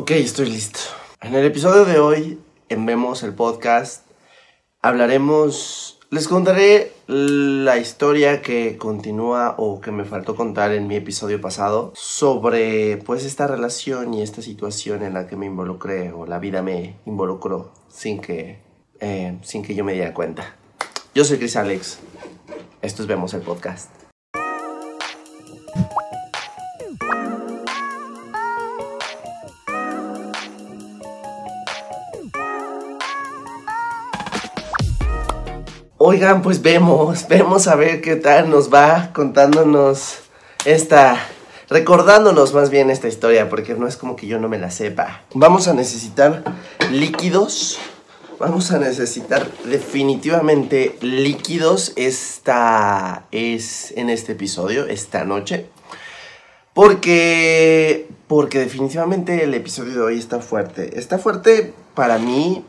Ok, estoy listo. En el episodio de hoy, en Vemos el podcast, hablaremos, les contaré la historia que continúa o que me faltó contar en mi episodio pasado sobre pues esta relación y esta situación en la que me involucré o la vida me involucró sin que, eh, sin que yo me diera cuenta. Yo soy Chris Alex. Esto es Vemos el podcast. Oigan, pues vemos, vemos a ver qué tal nos va contándonos esta, recordándonos más bien esta historia, porque no es como que yo no me la sepa. Vamos a necesitar líquidos, vamos a necesitar definitivamente líquidos esta es en este episodio, esta noche. Porque, porque definitivamente el episodio de hoy está fuerte. Está fuerte para mí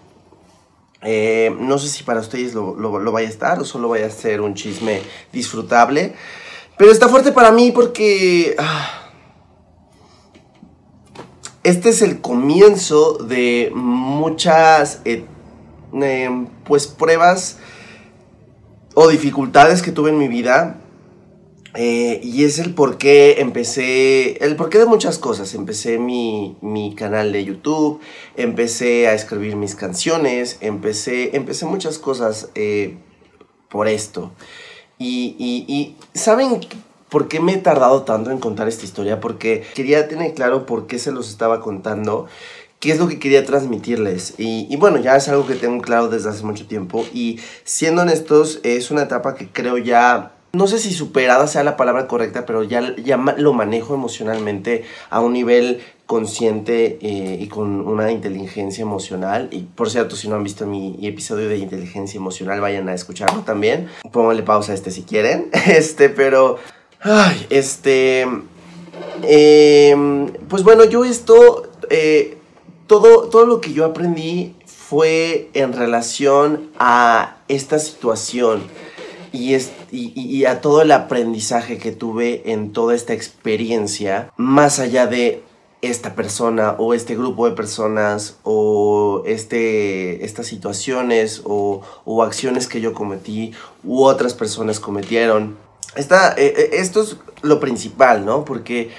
eh, no sé si para ustedes lo, vaya a estar o solo vaya a ser un chisme disfrutable. Pero está fuerte para mí porque... Ah, este es el comienzo de muchas eh, em, pues pruebas o dificultades que tuve en mi vida eh, y es el por qué empecé, el porqué de muchas cosas. Empecé mi, canal de YouTube, empecé a escribir mis canciones, empecé, empecé muchas cosas eh, por esto. Y, y, ¿saben por qué me he tardado tanto en contar esta historia? Porque quería tener claro por qué se los estaba contando qué es lo que quería transmitirles. Y, y, bueno, ya es algo que tengo claro desde hace mucho tiempo. Y siendo honestos, es una etapa que creo ya no sé si superada sea la palabra correcta, pero ya, lo manejo emocionalmente a un nivel consciente eh, y con una inteligencia emocional. Y por cierto, si no han visto mi episodio de inteligencia emocional, vayan a escucharlo también. Pónganle pausa a este si quieren. Este, pero... Ay, este... Em, pues bueno, yo esto... Eh, todo, todo lo que yo aprendí fue en relación a esta situación y, es, y, a todo el aprendizaje que tuve en toda esta experiencia, más allá de esta persona o este grupo de personas o este, estas situaciones o, o acciones que yo cometí u otras personas cometieron. Eh, eh, esto es lo principal, ¿no? Porque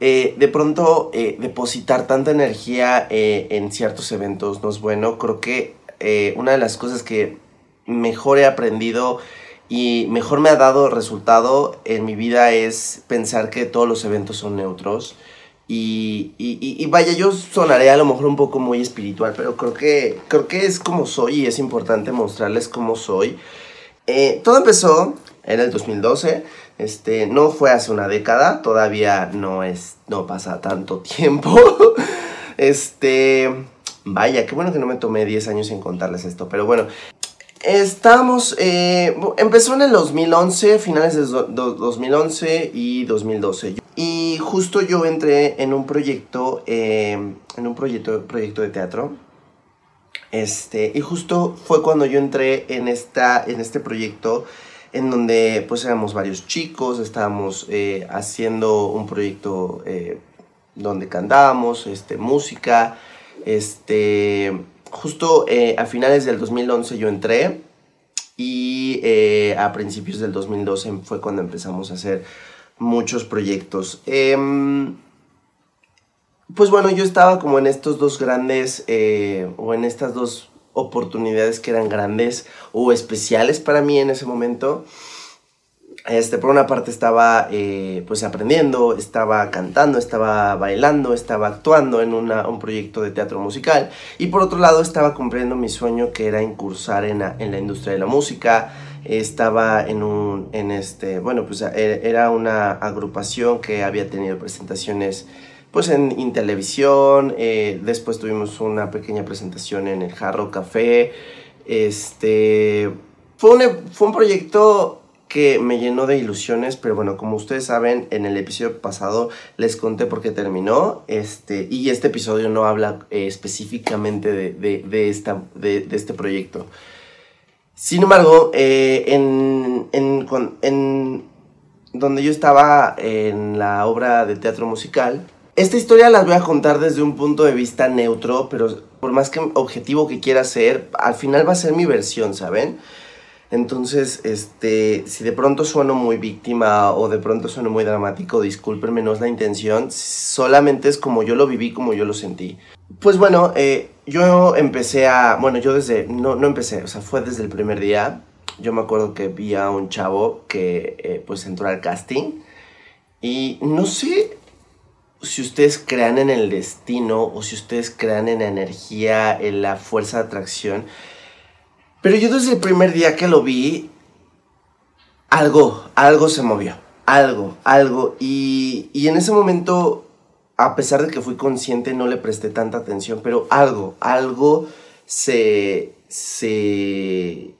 eh, de pronto depositar tanta energía en ciertos eventos no es bueno. Creo que una de las cosas que mejor he aprendido y mejor me ha dado resultado en mi vida es pensar que todos los eventos son neutros. Y, y, vaya, yo sonaré a lo mejor un poco muy espiritual, pero creo que, creo que es como soy y es importante mostrarles cómo soy. Eh, todo empezó en el 2012, este, no fue hace una década, todavía no, es, no pasa tanto tiempo. este, vaya, qué bueno que no me tomé 10 años en contarles esto, pero bueno, Estamos, eh, empezó en el 2011, finales de 2011 y 2012. Y justo yo entré en un proyecto, em, en un proyecto, proyecto de teatro. Este, y justo fue cuando yo entré en, esta, en este proyecto en donde pues éramos varios chicos, estábamos eh, haciendo un proyecto eh, donde cantábamos, este, música, este justo eh, a finales del 2011 yo entré y eh, a principios del 2012 fue cuando empezamos a hacer muchos proyectos. Em, pues bueno, yo estaba como en estos dos grandes, eh, o en estas dos oportunidades que eran grandes o especiales para mí en ese momento. Este, por una parte estaba eh, pues aprendiendo, estaba cantando, estaba bailando, estaba actuando en un proyecto de teatro musical. Y por otro lado estaba cumpliendo mi sueño que era incursar en la, en la industria de la música, estaba en un, en este, bueno pues e, era una agrupación que había tenido presentaciones pues en, televisión, eh, después tuvimos una pequeña presentación en el Jarro Café, este, fue fue un proyecto que me llenó de ilusiones, pero bueno, como ustedes saben, en el episodio pasado les conté por qué terminó, este, y este episodio no habla eh, específicamente de, esta, de, este proyecto. Sin embargo, eh, en, en, donde yo estaba en la obra de teatro musical, esta historia las voy a contar desde un punto de vista neutro, pero por más que objetivo que quiera ser, al final va a ser mi versión, ¿saben? Entonces, este, si de pronto sueno muy víctima o de pronto sueno muy dramático, discúlpenme, no es la intención, solamente es como yo lo viví, como yo lo sentí. Pues bueno, eh, yo empecé a, bueno, yo desde, no, no empecé, o sea, fue desde el primer día. Yo me acuerdo que vi a un chavo que eh, pues entró al casting y no sé si ustedes crean en el destino o si ustedes crean en la energía, en la fuerza de atracción. Pero yo desde el primer día que lo vi, algo, algo se movió. Algo, algo. Y, y en ese momento, a pesar de que fui consciente, no le presté tanta atención, pero algo, algo se, se,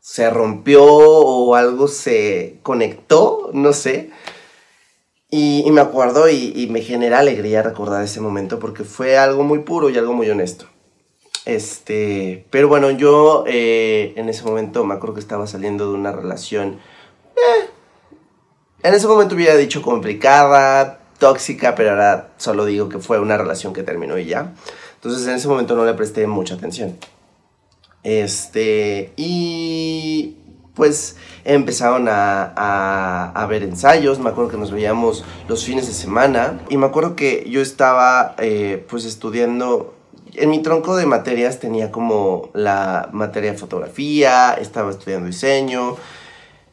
se rompió o algo se conectó, no sé y, me acuerdo y, me genera alegría recordar ese momento porque fue algo muy puro y algo muy honesto. Este, pero bueno, yo eh, en ese momento me acuerdo que estaba saliendo de una relación. Eh, en ese momento hubiera dicho complicada, tóxica, pero ahora solo digo que fue una relación que terminó y ya. Entonces en ese momento no le presté mucha atención. Este, y pues empezaron a, a, ver ensayos, me acuerdo que nos veíamos los fines de semana y me acuerdo que yo estaba eh, pues estudiando, en mi tronco de materias tenía como la materia de fotografía, estaba estudiando diseño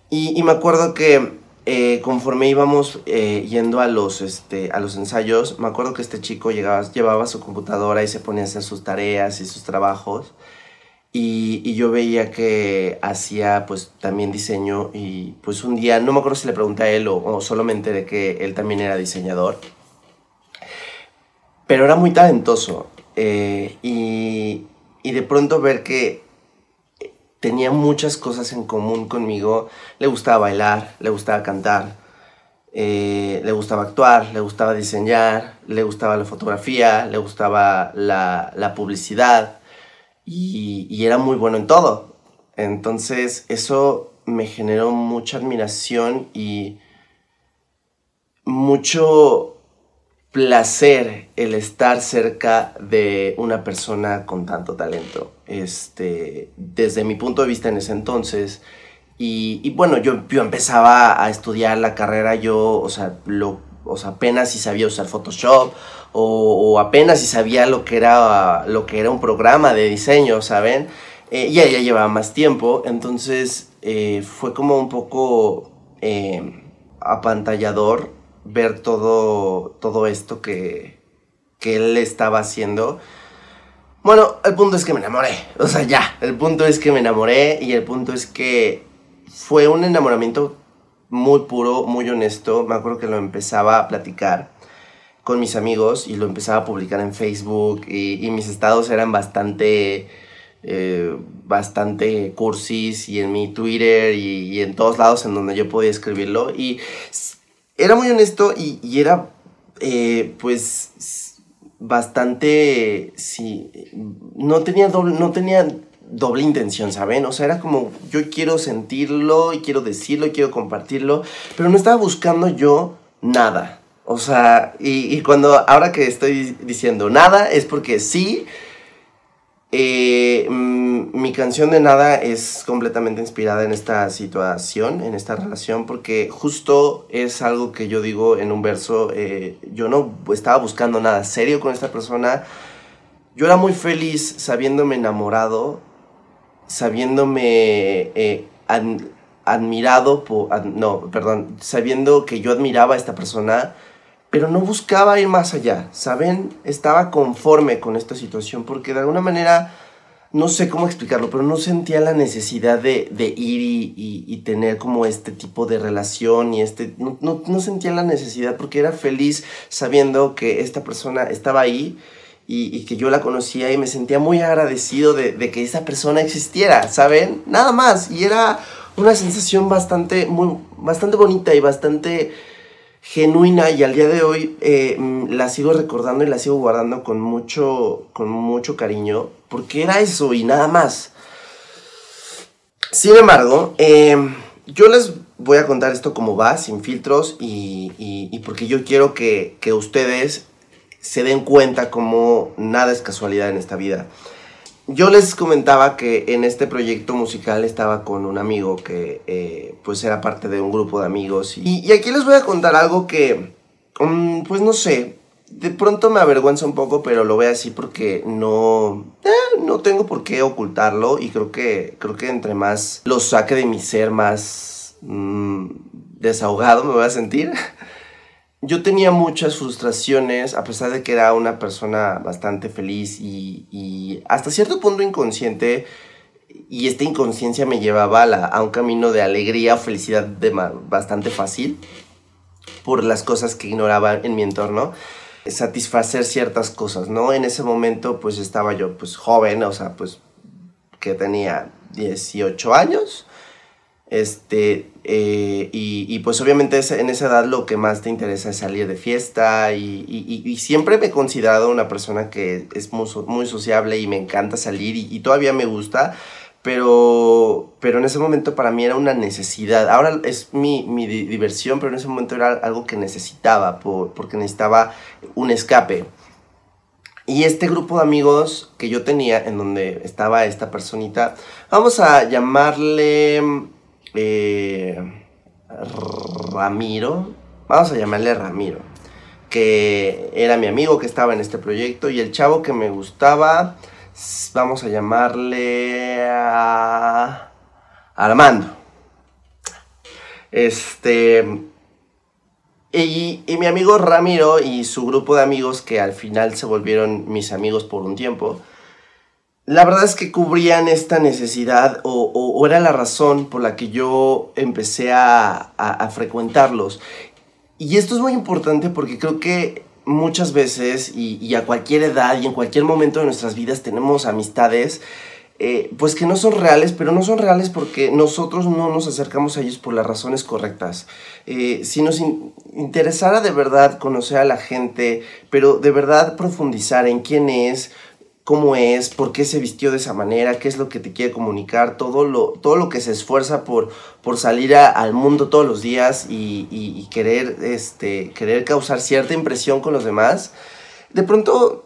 y, me acuerdo que eh, conforme íbamos eh, yendo a los, este, a los ensayos, me acuerdo que este chico llegaba, llevaba su computadora y se ponía a hacer sus tareas y sus trabajos. Y, yo veía que hacía pues también diseño y pues un día, no me acuerdo si le pregunté a él o, solo me que él también era diseñador, pero era muy talentoso eh, y, de pronto ver que tenía muchas cosas en común conmigo, le gustaba bailar, le gustaba cantar, eh, le gustaba actuar, le gustaba diseñar, le gustaba la fotografía, le gustaba la publicidad y, era muy bueno en todo. Entonces eso me generó mucha admiración y mucho placer el estar cerca de una persona con tanto talento. Este, desde mi punto de vista en ese entonces, y, bueno, yo, empezaba a estudiar la carrera, yo, o sea, lo, o sea, apenas si sabía usar Photoshop, o, apenas si sabía lo que era, lo que era un programa de diseño, ¿saben? Eh, y ella llevaba más tiempo, entonces eh, fue como un poco eh, apantallador ver todo, todo esto que, que él estaba haciendo. Bueno, el punto es que me enamoré, o sea, ya, el punto es que me enamoré y el punto es que fue un enamoramiento muy puro, muy honesto, me acuerdo que lo empezaba a platicar con mis amigos y lo empezaba a publicar en Facebook y, mis estados eran bastante, eh, bastante cursis y en mi Twitter y, en todos lados en donde yo podía escribirlo. Y era muy honesto y, era eh, pues bastante, sí, no tenía doble, no tenía doble intención, ¿saben? O sea, era como yo quiero sentirlo y quiero decirlo y quiero compartirlo, pero no estaba buscando yo nada, o sea, y, cuando ahora que estoy diciendo nada es porque sí, eh, mi canción de nada es completamente inspirada en esta situación, en esta relación, porque justo es algo que yo digo en un verso, eh, yo no estaba buscando nada serio con esta persona, yo era muy feliz sabiéndome enamorado, sabiéndome eh, admirado, por, no, perdón, sabiendo que yo admiraba a esta persona, pero no buscaba ir más allá, ¿saben? Estaba conforme con esta situación porque de alguna manera, no sé cómo explicarlo, pero no sentía la necesidad de, ir y, tener como este tipo de relación y este, no, sentía la necesidad porque era feliz sabiendo que esta persona estaba ahí y, que yo la conocía y me sentía muy agradecido de, de que esa persona existiera, ¿saben? Nada más, y era una sensación bastante, muy, bastante bonita y bastante genuina y al día de hoy eh, mm, la sigo recordando y la sigo guardando con mucho, con mucho cariño, porque era eso y nada más. Sin embargo, eh, yo les voy a contar esto como va, sin filtros, y, porque yo quiero que, que, ustedes se den cuenta como nada es casualidad en esta vida. Yo les comentaba que en este proyecto musical estaba con un amigo que eh, pues era parte de un grupo de amigos. Y, aquí les voy a contar algo que, um, pues no sé, de pronto me avergüenza un poco, pero lo voy así porque no, eh, no tengo por qué ocultarlo y creo que, creo que entre más lo saque de mi ser, más mm, desahogado me voy a sentir. Yo tenía muchas frustraciones, a pesar de que era una persona bastante feliz y, hasta cierto punto inconsciente, y esta inconsciencia me llevaba a, a un camino de alegría o felicidad bastante fácil por las cosas que ignoraba en mi entorno satisfacer ciertas cosas, ¿no? En ese momento pues estaba yo pues joven, o sea, pues que tenía 18 años, este, eh, y, pues obviamente en esa edad lo que más te interesa es salir de fiesta y, siempre me he considerado una persona que es muy, muy sociable y me encanta salir y, todavía me gusta, pero, pero en ese momento para mí era una necesidad. Ahora es mi, mi diversión, pero en ese momento era algo que necesitaba, por, porque necesitaba un escape. Y este grupo de amigos que yo tenía, en donde estaba esta personita, vamos a llamarle eh, Ramiro, vamos a llamarle Ramiro, que era mi amigo que estaba en este proyecto y el chavo que me gustaba vamos a llamarle a Armando. Este. Y, y, mi amigo Ramiro y su grupo de amigos, que al final se volvieron mis amigos por un tiempo, la verdad es que cubrían esta necesidad o, era la razón por la que yo empecé a, a, a frecuentarlos. Y esto es muy importante porque creo que muchas veces y, a cualquier edad y en cualquier momento de nuestras vidas tenemos amistades eh, pues que no son reales, pero no son reales porque nosotros no nos acercamos a ellos por las razones correctas. Eh, si nos interesara de verdad conocer a la gente, pero de verdad profundizar en quién es, cómo es, por qué se vistió de esa manera, qué es lo que te quiere comunicar, todo lo, todo lo que se esfuerza por, por salir al mundo todos los días y, querer, este, querer causar cierta impresión con los demás. De pronto,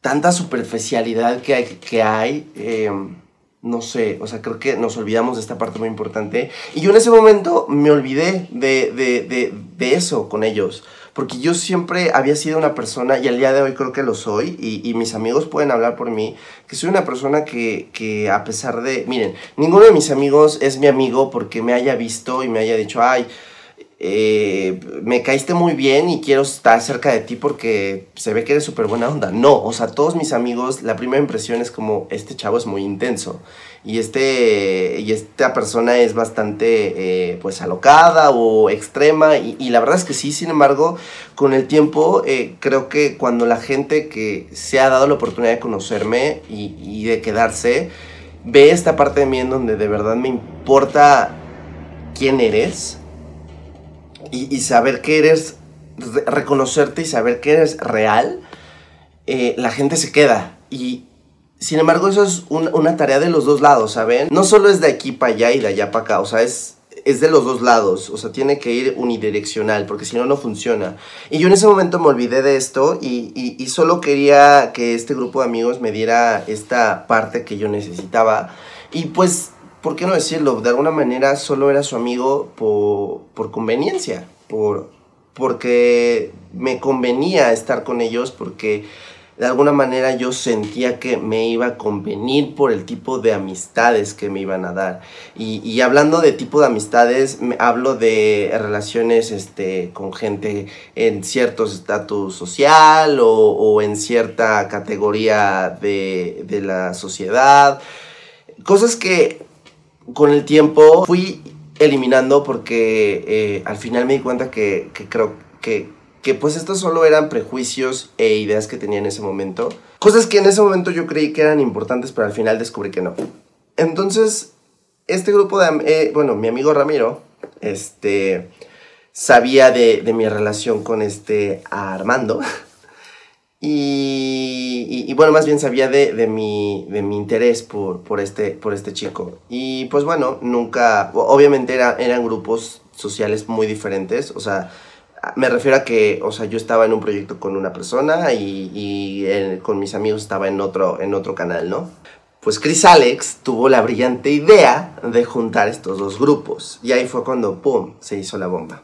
tanta superficialidad que hay, em, no sé, o sea, creo que nos olvidamos de esta parte muy importante. Y yo en ese momento me olvidé de, de, de eso con ellos porque yo siempre había sido una persona, y al día de hoy creo que lo soy, y, mis amigos pueden hablar por mí, que soy una persona que, que, a pesar de, miren, ninguno de mis amigos es mi amigo porque me haya visto y me haya dicho, ay, eh, me caíste muy bien y quiero estar cerca de ti porque se ve que eres súper buena onda. No, o sea, todos mis amigos, la primera impresión es como, este chavo es muy intenso y, este, y esta persona es bastante, eh, pues, alocada o extrema y, la verdad es que sí, sin embargo, con el tiempo, eh, creo que cuando la gente que se ha dado la oportunidad de conocerme y, y de quedarse, ve esta parte de mí en donde de verdad me importa quién eres, y, saber que eres, reconocerte y saber que eres real, eh, la gente se queda. Y sin embargo, eso es una tarea de los dos lados, ¿saben? No solo es de aquí para allá y de allá para acá, o sea, es, es de los dos lados, o sea, tiene que ir unidireccional, porque si no, no funciona. Y yo en ese momento me olvidé de esto y, y, solo quería que este grupo de amigos me diera esta parte que yo necesitaba. Y pues ¿por qué no decirlo? De alguna manera solo era su amigo por, conveniencia, por, porque me convenía estar con ellos, porque de alguna manera yo sentía que me iba a convenir por el tipo de amistades que me iban a dar. Y, hablando de tipo de amistades, me, hablo de relaciones este, con gente en cierto estatus social o, en cierta categoría de, de la sociedad. Cosas que con el tiempo fui eliminando porque eh, al final me di cuenta que, creo que, pues estos solo eran prejuicios e ideas que tenía en ese momento. Cosas que en ese momento yo creí que eran importantes, pero al final descubrí que no. Entonces, este grupo de... Eh, bueno, mi amigo Ramiro, este, sabía de, de mi relación con este Armando. Y y, bueno, más bien sabía de, de, mi, de mi interés por, por, este, por este chico. Y pues bueno, nunca, obviamente era, eran grupos sociales muy diferentes, o sea, me refiero a que, o sea, yo estaba en un proyecto con una persona y, y con mis amigos estaba en otro, en otro canal, ¿no? Pues Chris Alex tuvo la brillante idea de juntar estos dos grupos y ahí fue cuando, ¡pum!, se hizo la bomba.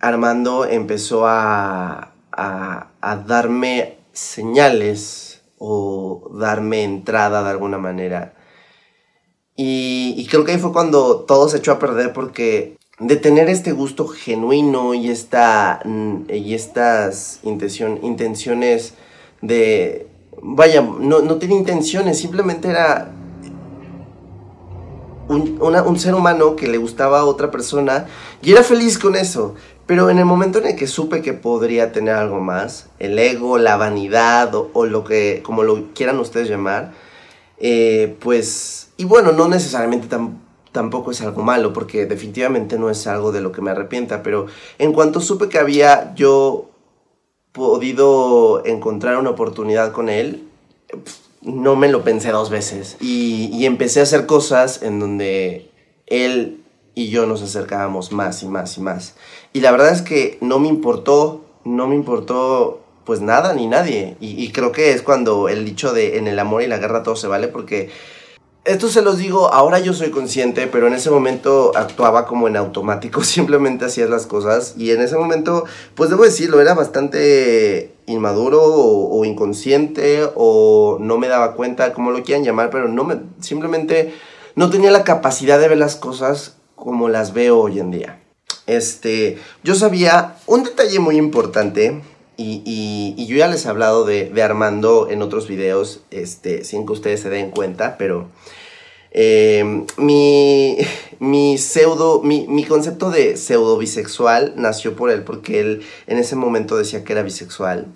Armando empezó a, a, darme señales o darme entrada de alguna manera. Y, y, creo que ahí fue cuando todo se echó a perder porque de tener este gusto genuino y, esta, y estas intención, intenciones de... Vaya, no, no tenía intenciones, simplemente era un, un, ser humano que le gustaba a otra persona y era feliz con eso. Pero en el momento en el que supe que podría tener algo más, el ego, la vanidad o, lo que, como lo quieran ustedes llamar, eh, pues, y bueno, no necesariamente tampoco es algo malo, porque definitivamente no es algo de lo que me arrepienta, pero en cuanto supe que había yo podido encontrar una oportunidad con él, no me lo pensé dos veces. Y, y empecé a hacer cosas en donde él y yo nos acercábamos más y más y más. Y la verdad es que no me importó, no me importó pues nada ni nadie. Y, creo que es cuando el dicho de en el amor y la guerra todo se vale, porque esto se los digo, ahora yo soy consciente, pero en ese momento actuaba como en automático, simplemente hacías las cosas y en ese momento, pues debo decirlo, era bastante inmaduro o, o inconsciente o no me daba cuenta, como lo quieran llamar, pero no me, simplemente no tenía la capacidad de ver las cosas como las veo hoy en día. Este, yo sabía un detalle muy importante y, y, yo ya les he hablado de, Armando en otros videos, este, sin que ustedes se den cuenta, pero eh, mi, mi pseudo, mi, mi concepto de pseudo bisexual nació por él, porque él en ese momento decía que era bisexual.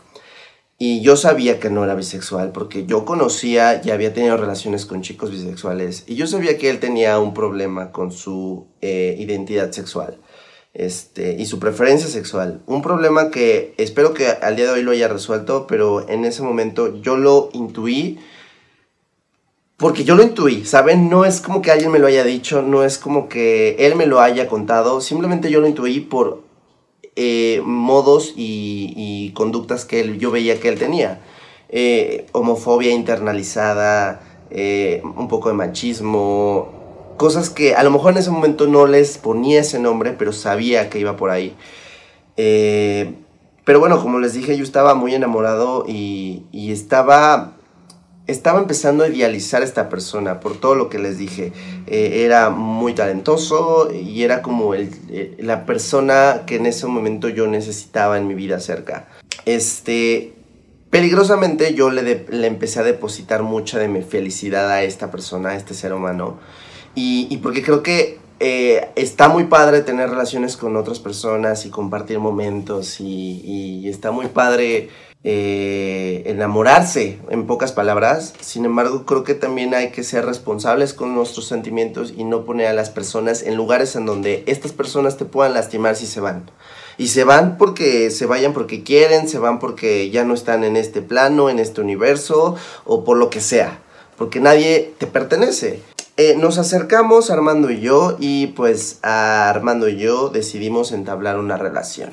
Y yo sabía que no era bisexual porque yo conocía y había tenido relaciones con chicos bisexuales y yo sabía que él tenía un problema con su eh, identidad sexual este, y su preferencia sexual. Un problema que espero que al día de hoy lo haya resuelto, pero en ese momento yo lo intuí porque yo lo intuí, ¿saben? No es como que alguien me lo haya dicho, no es como que él me lo haya contado, simplemente yo lo intuí por eh, modos y, conductas que yo veía que él tenía. Eh, homofobia internalizada, eh, un poco de machismo, cosas que a lo mejor en ese momento no les ponía ese nombre, pero sabía que iba por ahí. pero bueno, como les dije, yo estaba muy enamorado y, y estaba estaba empezando a idealizar a esta persona por todo lo que les dije. Eh, era muy talentoso y era como el, eh, la persona que en ese momento yo necesitaba en mi vida cerca. Este, peligrosamente yo le, le empecé a depositar mucha de mi felicidad a esta persona, a este ser humano. Y, porque creo que eh, está muy padre tener relaciones con otras personas y compartir momentos y está muy padre eh, enamorarse, en pocas palabras. Sin embargo, creo que también hay que ser responsables con nuestros sentimientos y no poner a las personas en lugares en donde estas personas te puedan lastimar si se van. Y se van porque se vayan porque quieren, se van porque ya no están en este plano, en este universo o por lo que sea. Porque nadie te pertenece. Eh, nos acercamos Armando y yo y pues a Armando y yo decidimos entablar una relación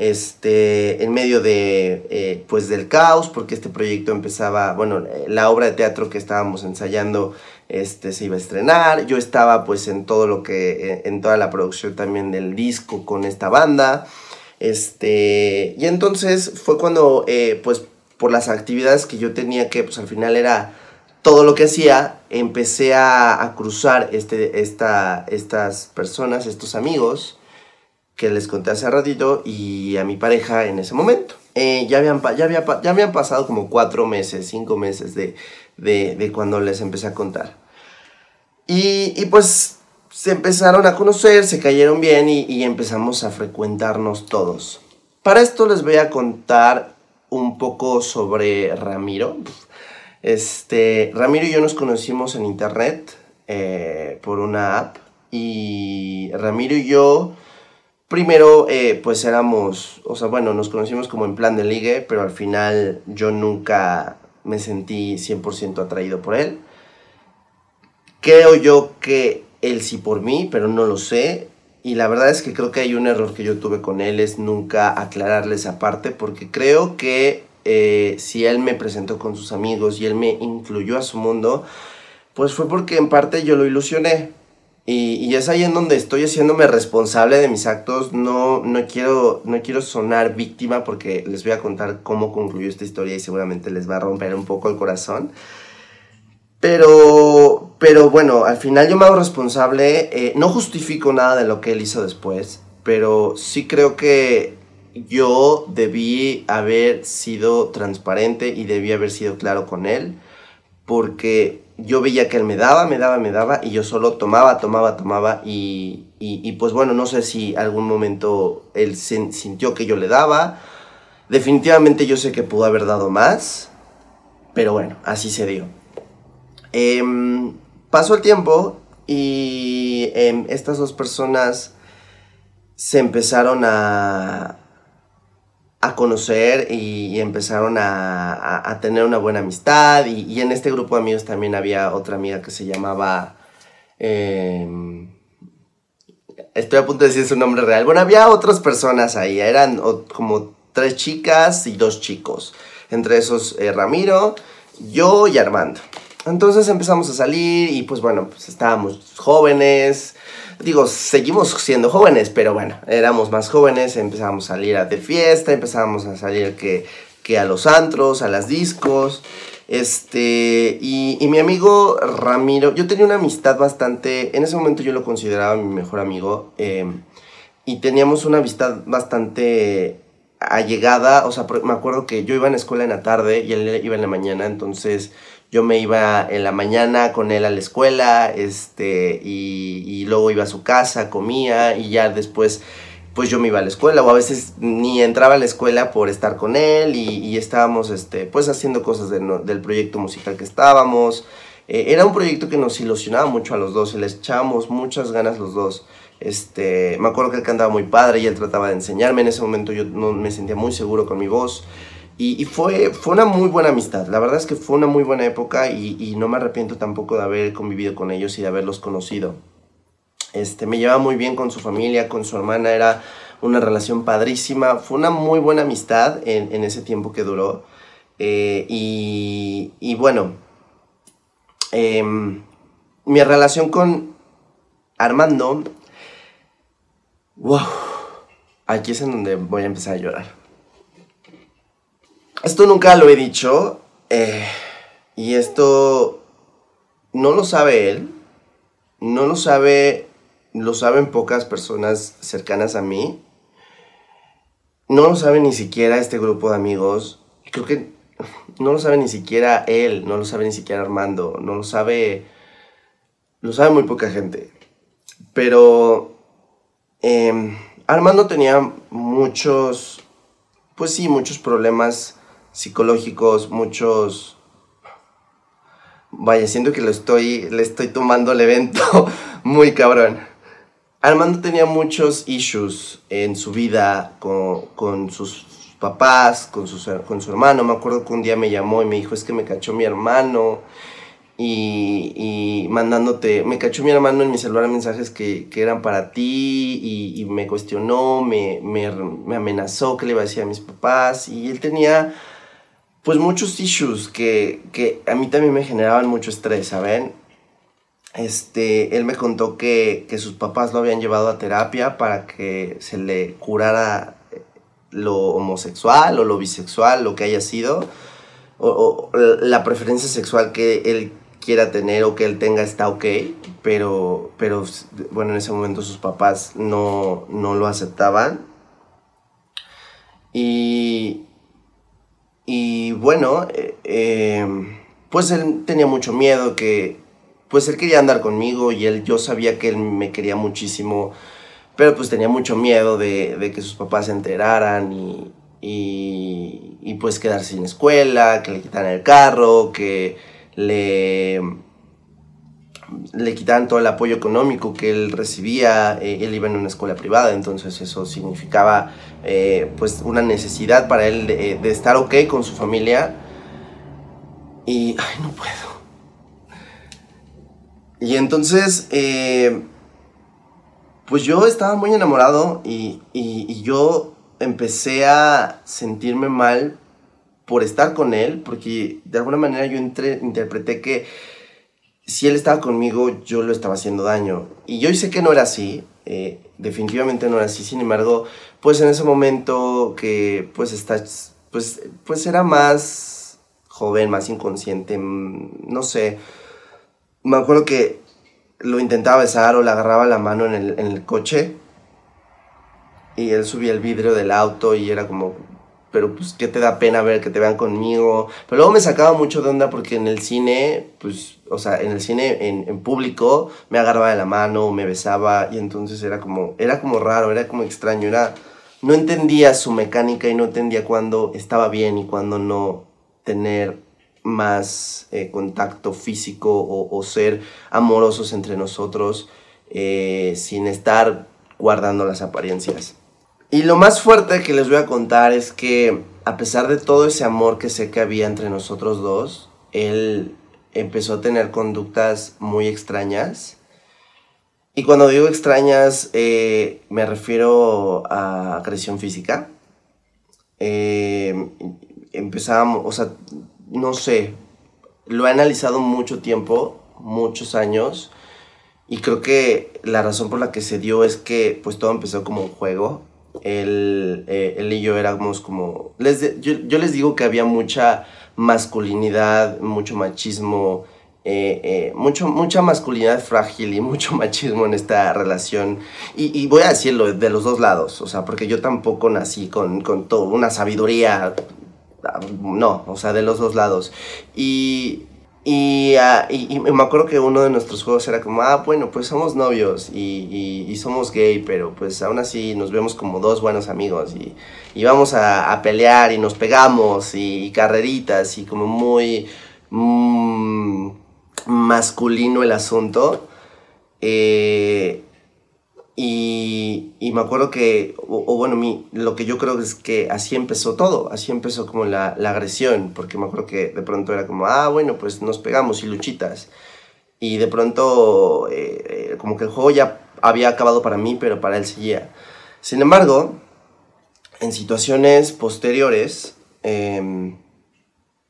este, en medio de, eh, pues del caos, porque este proyecto empezaba, bueno, la obra de teatro que estábamos ensayando, este, se iba a estrenar, yo estaba pues en todo lo que, eh, en toda la producción también del disco con esta banda, este, y entonces fue cuando, eh, pues por las actividades que yo tenía que, pues al final era todo lo que hacía, empecé a, a cruzar este, esta, estas personas, estos amigos, que les conté hace ratito y a mi pareja en ese momento. Eh, ya, habían, ya, había, ya habían pasado como cuatro meses, cinco meses de, de, cuando les empecé a contar. Y, y, pues se empezaron a conocer, se cayeron bien y, y empezamos a frecuentarnos todos. Para esto les voy a contar un poco sobre Ramiro. Este, Ramiro y yo nos conocimos en internet eh, por una app y Ramiro y yo Primero, eh, pues éramos, o sea, bueno, nos conocimos como en plan de ligue, pero al final yo nunca me sentí 100% atraído por él. Creo yo que él sí por mí, pero no lo sé. Y la verdad es que creo que hay un error que yo tuve con él, es nunca aclararle esa parte, porque creo que eh, si él me presentó con sus amigos y él me incluyó a su mundo, pues fue porque en parte yo lo ilusioné. Y, es ahí en donde estoy haciéndome responsable de mis actos. No, no, quiero, no quiero sonar víctima porque les voy a contar cómo concluyó esta historia y seguramente les va a romper un poco el corazón. Pero, pero bueno, al final yo me hago responsable. Eh, no justifico nada de lo que él hizo después, pero sí creo que yo debí haber sido transparente y debí haber sido claro con él, porque yo veía que él me daba, me daba, me daba, y yo solo tomaba, tomaba, tomaba, y, y, pues bueno, no sé si algún momento él sintió que yo le daba. Definitivamente yo sé que pudo haber dado más, pero bueno, así se dio. Em, pasó el tiempo y em, estas dos personas se empezaron a, a conocer y, empezaron a, tener una buena amistad. Y, en este grupo de amigos también había otra amiga que se llamaba... Em, estoy a punto de decir su nombre real. Bueno, había otras personas ahí. Eran como tres chicas y dos chicos. Entre esos eh, Ramiro, yo y Armando. Entonces empezamos a salir y pues bueno, pues estábamos jóvenes digo, seguimos siendo jóvenes, pero bueno, éramos más jóvenes, empezábamos a salir a de fiesta, empezábamos a salir que, que a los antros, a las discos. Este, y, y, mi amigo Ramiro, yo tenía una amistad bastante, en ese momento yo lo consideraba mi mejor amigo, em, y teníamos una amistad bastante allegada, o sea, me acuerdo que yo iba en la escuela en la tarde y él iba en la mañana, entonces yo me iba en la mañana con él a la escuela, este, y, luego iba a su casa, comía, y ya después, pues yo me iba a la escuela, o a veces ni entraba a la escuela por estar con él, y, estábamos, este, pues haciendo cosas del proyecto musical que estábamos. Eh, era un proyecto que nos ilusionaba mucho a los dos, y le echábamos muchas ganas los dos. Este, me acuerdo que él cantaba muy padre y él trataba de enseñarme. En ese momento yo no me sentía muy seguro con mi voz. Y, fue, fue una muy buena amistad. La verdad es que fue una muy buena época y, no me arrepiento tampoco de haber convivido con ellos y de haberlos conocido. Este, me llevaba muy bien con su familia, con su hermana, era una relación padrísima. Fue una muy buena amistad en, ese tiempo que duró. Eh, y, bueno, em, mi relación con Armando, wow, aquí es en donde voy a empezar a llorar. Esto nunca lo he dicho. Eh, y esto no lo sabe él. No lo sabe. Lo saben pocas personas cercanas a mí. No lo sabe ni siquiera este grupo de amigos. Creo que no lo sabe ni siquiera él. No lo sabe ni siquiera Armando. No lo sabe. Lo sabe muy poca gente. Pero. Em, Armando tenía muchos. Pues sí, muchos problemas psicológicos, muchos... Vaya, siento que lo estoy, le estoy tomando el evento muy cabrón. Armando tenía muchos issues en su vida con, con sus papás, con, con su hermano. Me acuerdo que un día me llamó y me dijo, es que me cachó mi hermano. Y, y, mandándote, me cachó mi hermano en mi celular mensajes que, que eran para ti y, y me cuestionó, me, me, me, amenazó que le iba a decir a mis papás y él tenía pues muchos issues que, que a mí también me generaban mucho estrés, ¿saben? Este, él me contó que, que sus papás lo habían llevado a terapia para que se le curara lo homosexual o lo bisexual, lo que haya sido, o, la preferencia sexual que él quiera tener o que él tenga está ok, pero, pero bueno, en ese momento sus papás no, no lo aceptaban. Y, y bueno, eh, eh, pues él tenía mucho miedo que, pues él quería andar conmigo y él, yo sabía que él me quería muchísimo, pero pues tenía mucho miedo de, que sus papás se enteraran y, y, pues quedarse sin escuela, que le quitaran el carro, que le le quitaban todo el apoyo económico que él recibía, eh, él iba en una escuela privada, entonces eso significaba eh, pues una necesidad para él de, estar ok con su familia. Y, ay, no puedo. Y entonces, eh, pues yo estaba muy enamorado y, y, yo empecé a sentirme mal por estar con él, porque de alguna manera yo interpreté que si él estaba conmigo, yo lo estaba haciendo daño. Y yo sé que no era así, eh, definitivamente no era así, sin embargo, pues en ese momento que pues estás, pues, pues era más joven, más inconsciente, mm, no sé, me acuerdo que lo intentaba besar o le agarraba la mano en el, en el coche y él subía el vidrio del auto y era como, pero pues qué te da pena ver que te vean conmigo. Pero luego me sacaba mucho de onda porque en el cine, pues, o sea, en el cine en, en, público me agarraba de la mano, me besaba y entonces era como, era como raro, era como extraño, era, no entendía su mecánica y no entendía cuándo estaba bien y cuándo no tener más eh, contacto físico o, ser amorosos entre nosotros eh, sin estar guardando las apariencias. Y lo más fuerte que les voy a contar es que a pesar de todo ese amor que sé que había entre nosotros dos, él empezó a tener conductas muy extrañas. Y cuando digo extrañas, eh, me refiero a agresión física. Eh, empezábamos, o sea, no sé, lo he analizado mucho tiempo, muchos años, y creo que la razón por la que se dio es que pues todo empezó como un juego él, eh, él y yo éramos como... Les yo, yo, les digo que había mucha masculinidad, mucho machismo, eh, eh, mucho, mucha masculinidad frágil y mucho machismo en esta relación. Y, voy a decirlo de los dos lados, o sea, porque yo tampoco nací con, con todo, una sabiduría, no, o sea, de los dos lados. Y y, uh, y, me acuerdo que uno de nuestros juegos era como, ah, bueno, pues somos novios y, y somos gay, pero pues aún así nos vemos como dos buenos amigos y, vamos a, a, pelear y nos pegamos y, carreritas y como muy mm, masculino el asunto. Eh, y, y, me acuerdo que, o, bueno, mi, lo que yo creo es que así empezó todo, así empezó como la, la, agresión, porque me acuerdo que de pronto era como, ah, bueno, pues nos pegamos y luchitas. Y de pronto, eh, eh, como que el juego ya había acabado para mí, pero para él seguía. Sin embargo, en situaciones posteriores, eh,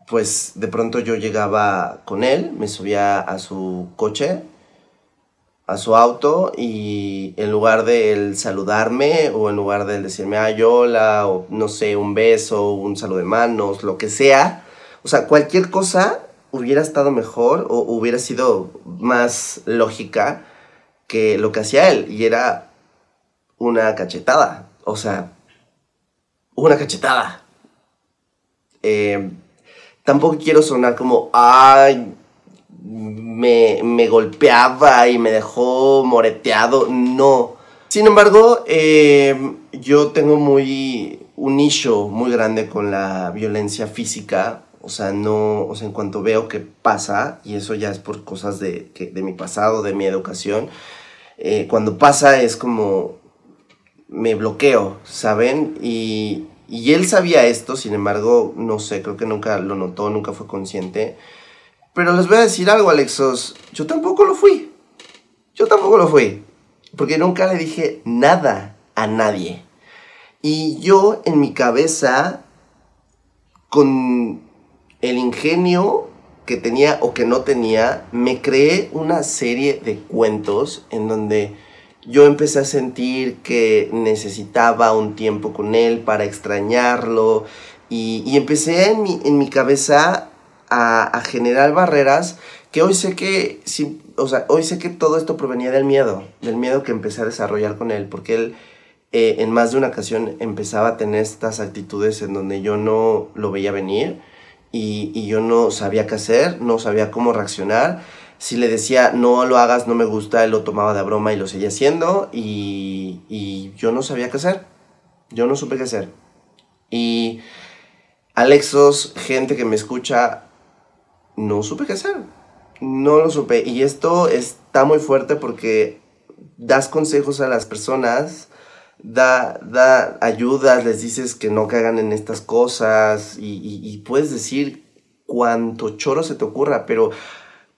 pues de pronto yo llegaba con él, me subía a su coche a su auto y en lugar de él saludarme o en lugar de él decirme ay hola o no sé, un beso, un saludo de manos, lo que sea, o sea, cualquier cosa hubiera estado mejor o hubiera sido más lógica que lo que hacía él y era una cachetada, o sea, una cachetada. Eh, tampoco quiero sonar como, ay, me, golpeaba y me dejó moreteado, no. Sin embargo, eh, yo tengo muy un nicho muy grande con la violencia física, o sea, no, o sea, en cuanto veo que pasa, y eso ya es por cosas de, de mi pasado, de mi educación, eh, cuando pasa es como me bloqueo, ¿saben? Y, y él sabía esto, sin embargo, no sé, creo que nunca lo notó, nunca fue consciente. Pero les voy a decir algo, Alexos. Yo tampoco lo fui. Yo tampoco lo fui. Porque nunca le dije nada a nadie. Y yo en mi cabeza, con el ingenio que tenía o que no tenía, me creé una serie de cuentos en donde yo empecé a sentir que necesitaba un tiempo con él para extrañarlo. Y, empecé en mi, en mi cabeza a, generar barreras que hoy sé que, o sea, hoy sé que todo esto provenía del miedo, del miedo que empecé a desarrollar con él, porque él eh, en más de una ocasión empezaba a tener estas actitudes en donde yo no lo veía venir y, yo no sabía qué hacer, no sabía cómo reaccionar. Si le decía no lo hagas, no me gusta, él lo tomaba de broma y lo seguía haciendo y yo no sabía qué hacer. Yo no supe qué hacer. Y Alexos, gente que me escucha, no supe qué hacer. No lo supe. Y esto está muy fuerte porque das consejos a las personas, da, da ayudas, les dices que no caigan en estas cosas y, puedes decir cuanto choro se te ocurra, pero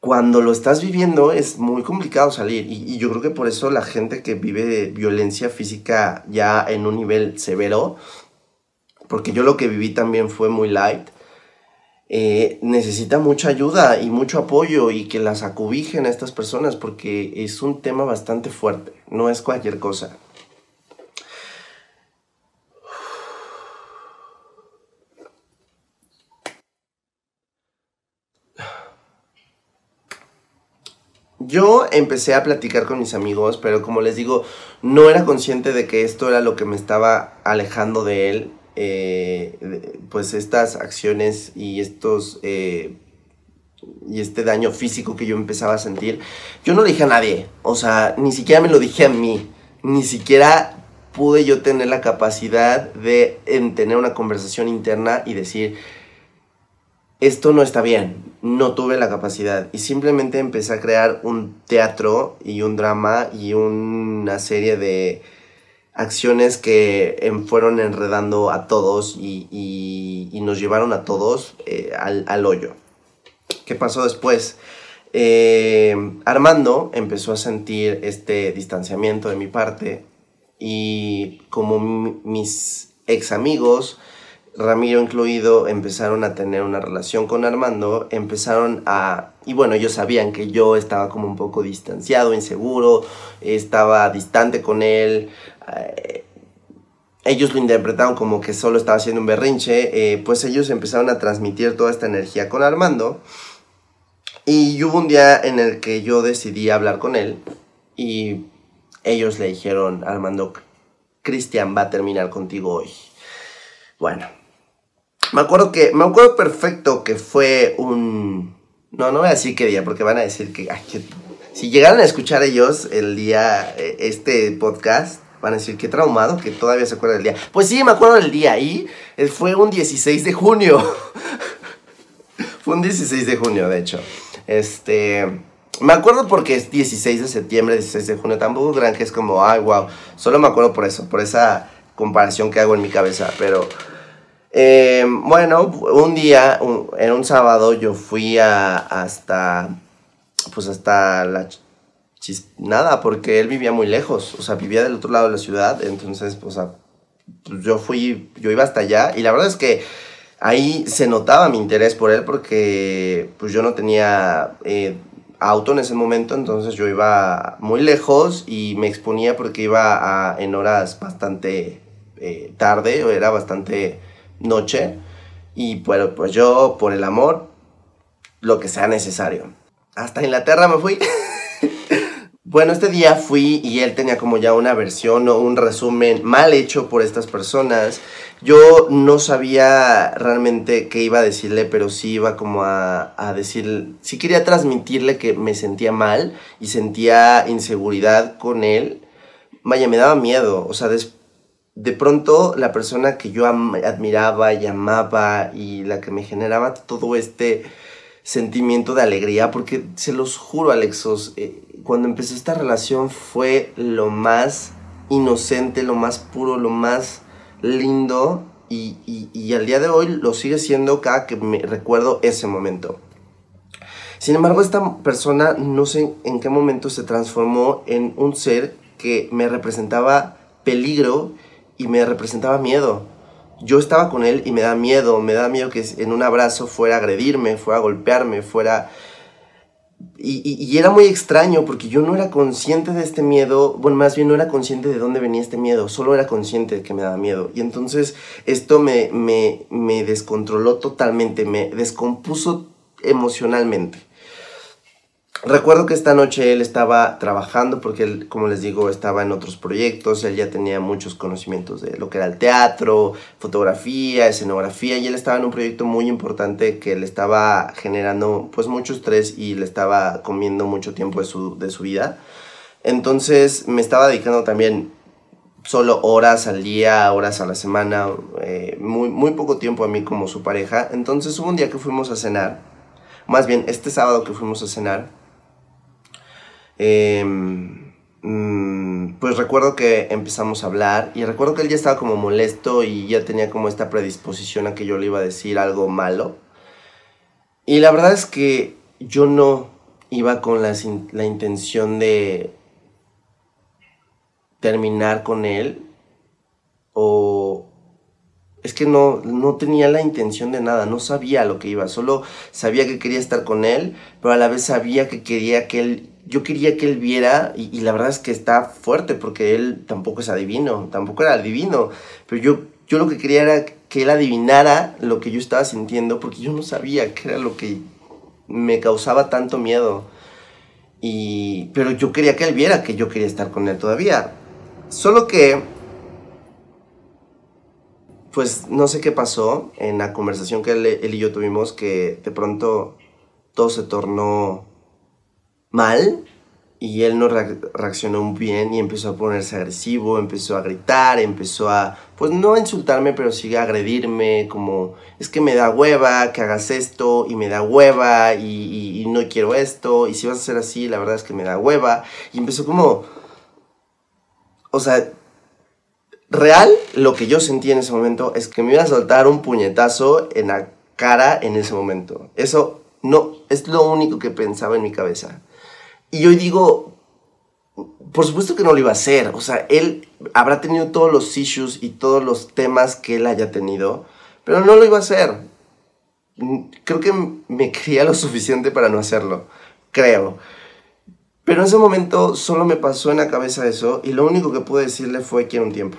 cuando lo estás viviendo es muy complicado salir y, yo creo que por eso la gente que vive violencia física ya en un nivel severo, porque yo lo que viví también fue muy light, eh, necesita mucha ayuda y mucho apoyo y que las acubijen a estas personas porque es un tema bastante fuerte, no es cualquier cosa. Yo empecé a platicar con mis amigos, pero como les digo, no era consciente de que esto era lo que me estaba alejando de él. Eh, pues estas acciones y estos eh, y este daño físico que yo empezaba a sentir, yo no le dije a nadie, o sea, ni siquiera me lo dije a mí, ni siquiera pude yo tener la capacidad de tener una conversación interna y decir, esto no está bien, no tuve la capacidad y simplemente empecé a crear un teatro y un drama y una serie de acciones que em, fueron enredando a todos y, nos llevaron a todos eh, al, hoyo. ¿Qué pasó después? Eh, Armando empezó a sentir este distanciamiento de mi parte y como mis ex amigos, Ramiro incluido, empezaron a tener una relación con Armando, empezaron a... Y bueno, ellos sabían que yo estaba como un poco distanciado, inseguro, estaba distante con él. Eh, ellos lo interpretaron como que solo estaba haciendo un berrinche, eh, pues ellos empezaron a transmitir toda esta energía con Armando. Y hubo un día en el que yo decidí hablar con él y ellos le dijeron, Armando, Cristian va a terminar contigo hoy. Bueno, me acuerdo que, me acuerdo perfecto que fue un... No, no voy a decir qué día, porque van a decir que, si llegaran a escuchar ellos el día, eh, este podcast, van a decir que traumado, que todavía se acuerda del día. Pues sí, me acuerdo del día, y fue un 16 de junio. fue un 16 de junio, de hecho. Este... Me acuerdo porque es 16 de septiembre, 16 de junio. Tampoco crean que es como, ay, wow. Solo me acuerdo por eso, por esa comparación que hago en mi cabeza. Pero eh, bueno, un día, en un sábado, yo fui a, hasta, pues hasta la nada, porque él vivía muy lejos, o sea, vivía del otro lado de la ciudad, entonces, o sea, pues yo fui, yo iba hasta allá, y la verdad es que ahí se notaba mi interés por él, porque pues yo no tenía eh, auto en ese momento, entonces yo iba muy lejos y me exponía porque iba a, en horas bastante eh, tarde, o era bastante noche. Y bueno, pues yo, por el amor, lo que sea necesario. Hasta Inglaterra me fui. bueno, este día fui y él tenía como ya una versión o un resumen mal hecho por estas personas. Yo no sabía realmente qué iba a decirle, pero sí iba como a, a decir, sí quería transmitirle que me sentía mal y sentía inseguridad con él. Vaya, me daba miedo. O sea, de pronto la persona que yo admiraba y amaba y la que me generaba todo este sentimiento de alegría, porque se los juro Alexos, eh, cuando empezó esta relación fue lo más inocente, lo más puro, lo más lindo y, y al día de hoy lo sigue siendo cada que me recuerdo ese momento. Sin embargo, esta persona no sé en qué momento se transformó en un ser que me representaba peligro y me representaba miedo. Yo estaba con él y me da miedo, me da miedo que en un abrazo fuera a agredirme, fuera a golpearme, fuera... Y, era muy extraño porque yo no era consciente de este miedo, bueno, más bien no era consciente de dónde venía este miedo, solo era consciente de que me daba miedo. Y entonces esto me, me, me descontroló totalmente, me descompuso emocionalmente. Recuerdo que esta noche él estaba trabajando porque él, como les digo, estaba en otros proyectos, él ya tenía muchos conocimientos de lo que era el teatro, fotografía, escenografía y él estaba en un proyecto muy importante que le estaba generando pues mucho estrés y le estaba comiendo mucho tiempo de su, de su vida. Entonces me estaba dedicando también solo horas al día, horas a la semana, eh, muy, muy poco tiempo a mí como su pareja. Entonces hubo un día que fuimos a cenar, más bien este sábado que fuimos a cenar, Em, mm, pues recuerdo que empezamos a hablar y recuerdo que él ya estaba como molesto y ya tenía como esta predisposición a que yo le iba a decir algo malo. Y la verdad es que yo no iba con la, intención de terminar con él o es que no, no tenía la intención de nada, no sabía lo que iba, solo sabía que quería estar con él, pero a la vez sabía que quería que él, yo quería que él viera, y, la verdad es que está fuerte, porque él tampoco es adivino, tampoco era adivino, pero yo, yo lo que quería era que él adivinara lo que yo estaba sintiendo, porque yo no sabía qué era lo que me causaba tanto miedo. Y, pero yo quería que él viera que yo quería estar con él todavía. Solo que pues no sé qué pasó en la conversación que él, y yo tuvimos, que de pronto todo se tornó mal y él no reaccionó bien y empezó a ponerse agresivo, empezó a gritar, empezó a, pues no a insultarme, pero sí a agredirme, como, es que me da hueva que hagas esto y me da hueva y, y no quiero esto y si vas a hacer así, la verdad es que me da hueva. Y empezó como, o sea, real, lo que yo sentí en ese momento es que me iba a soltar un puñetazo en la cara en ese momento. Eso no, es lo único que pensaba en mi cabeza. Y hoy digo, por supuesto que no lo iba a hacer. O sea, él habrá tenido todos los issues y todos los temas que él haya tenido, pero no lo iba a hacer. Creo que me quería lo suficiente para no hacerlo. Creo. Pero en ese momento solo me pasó en la cabeza eso y lo único que pude decirle fue quiero un tiempo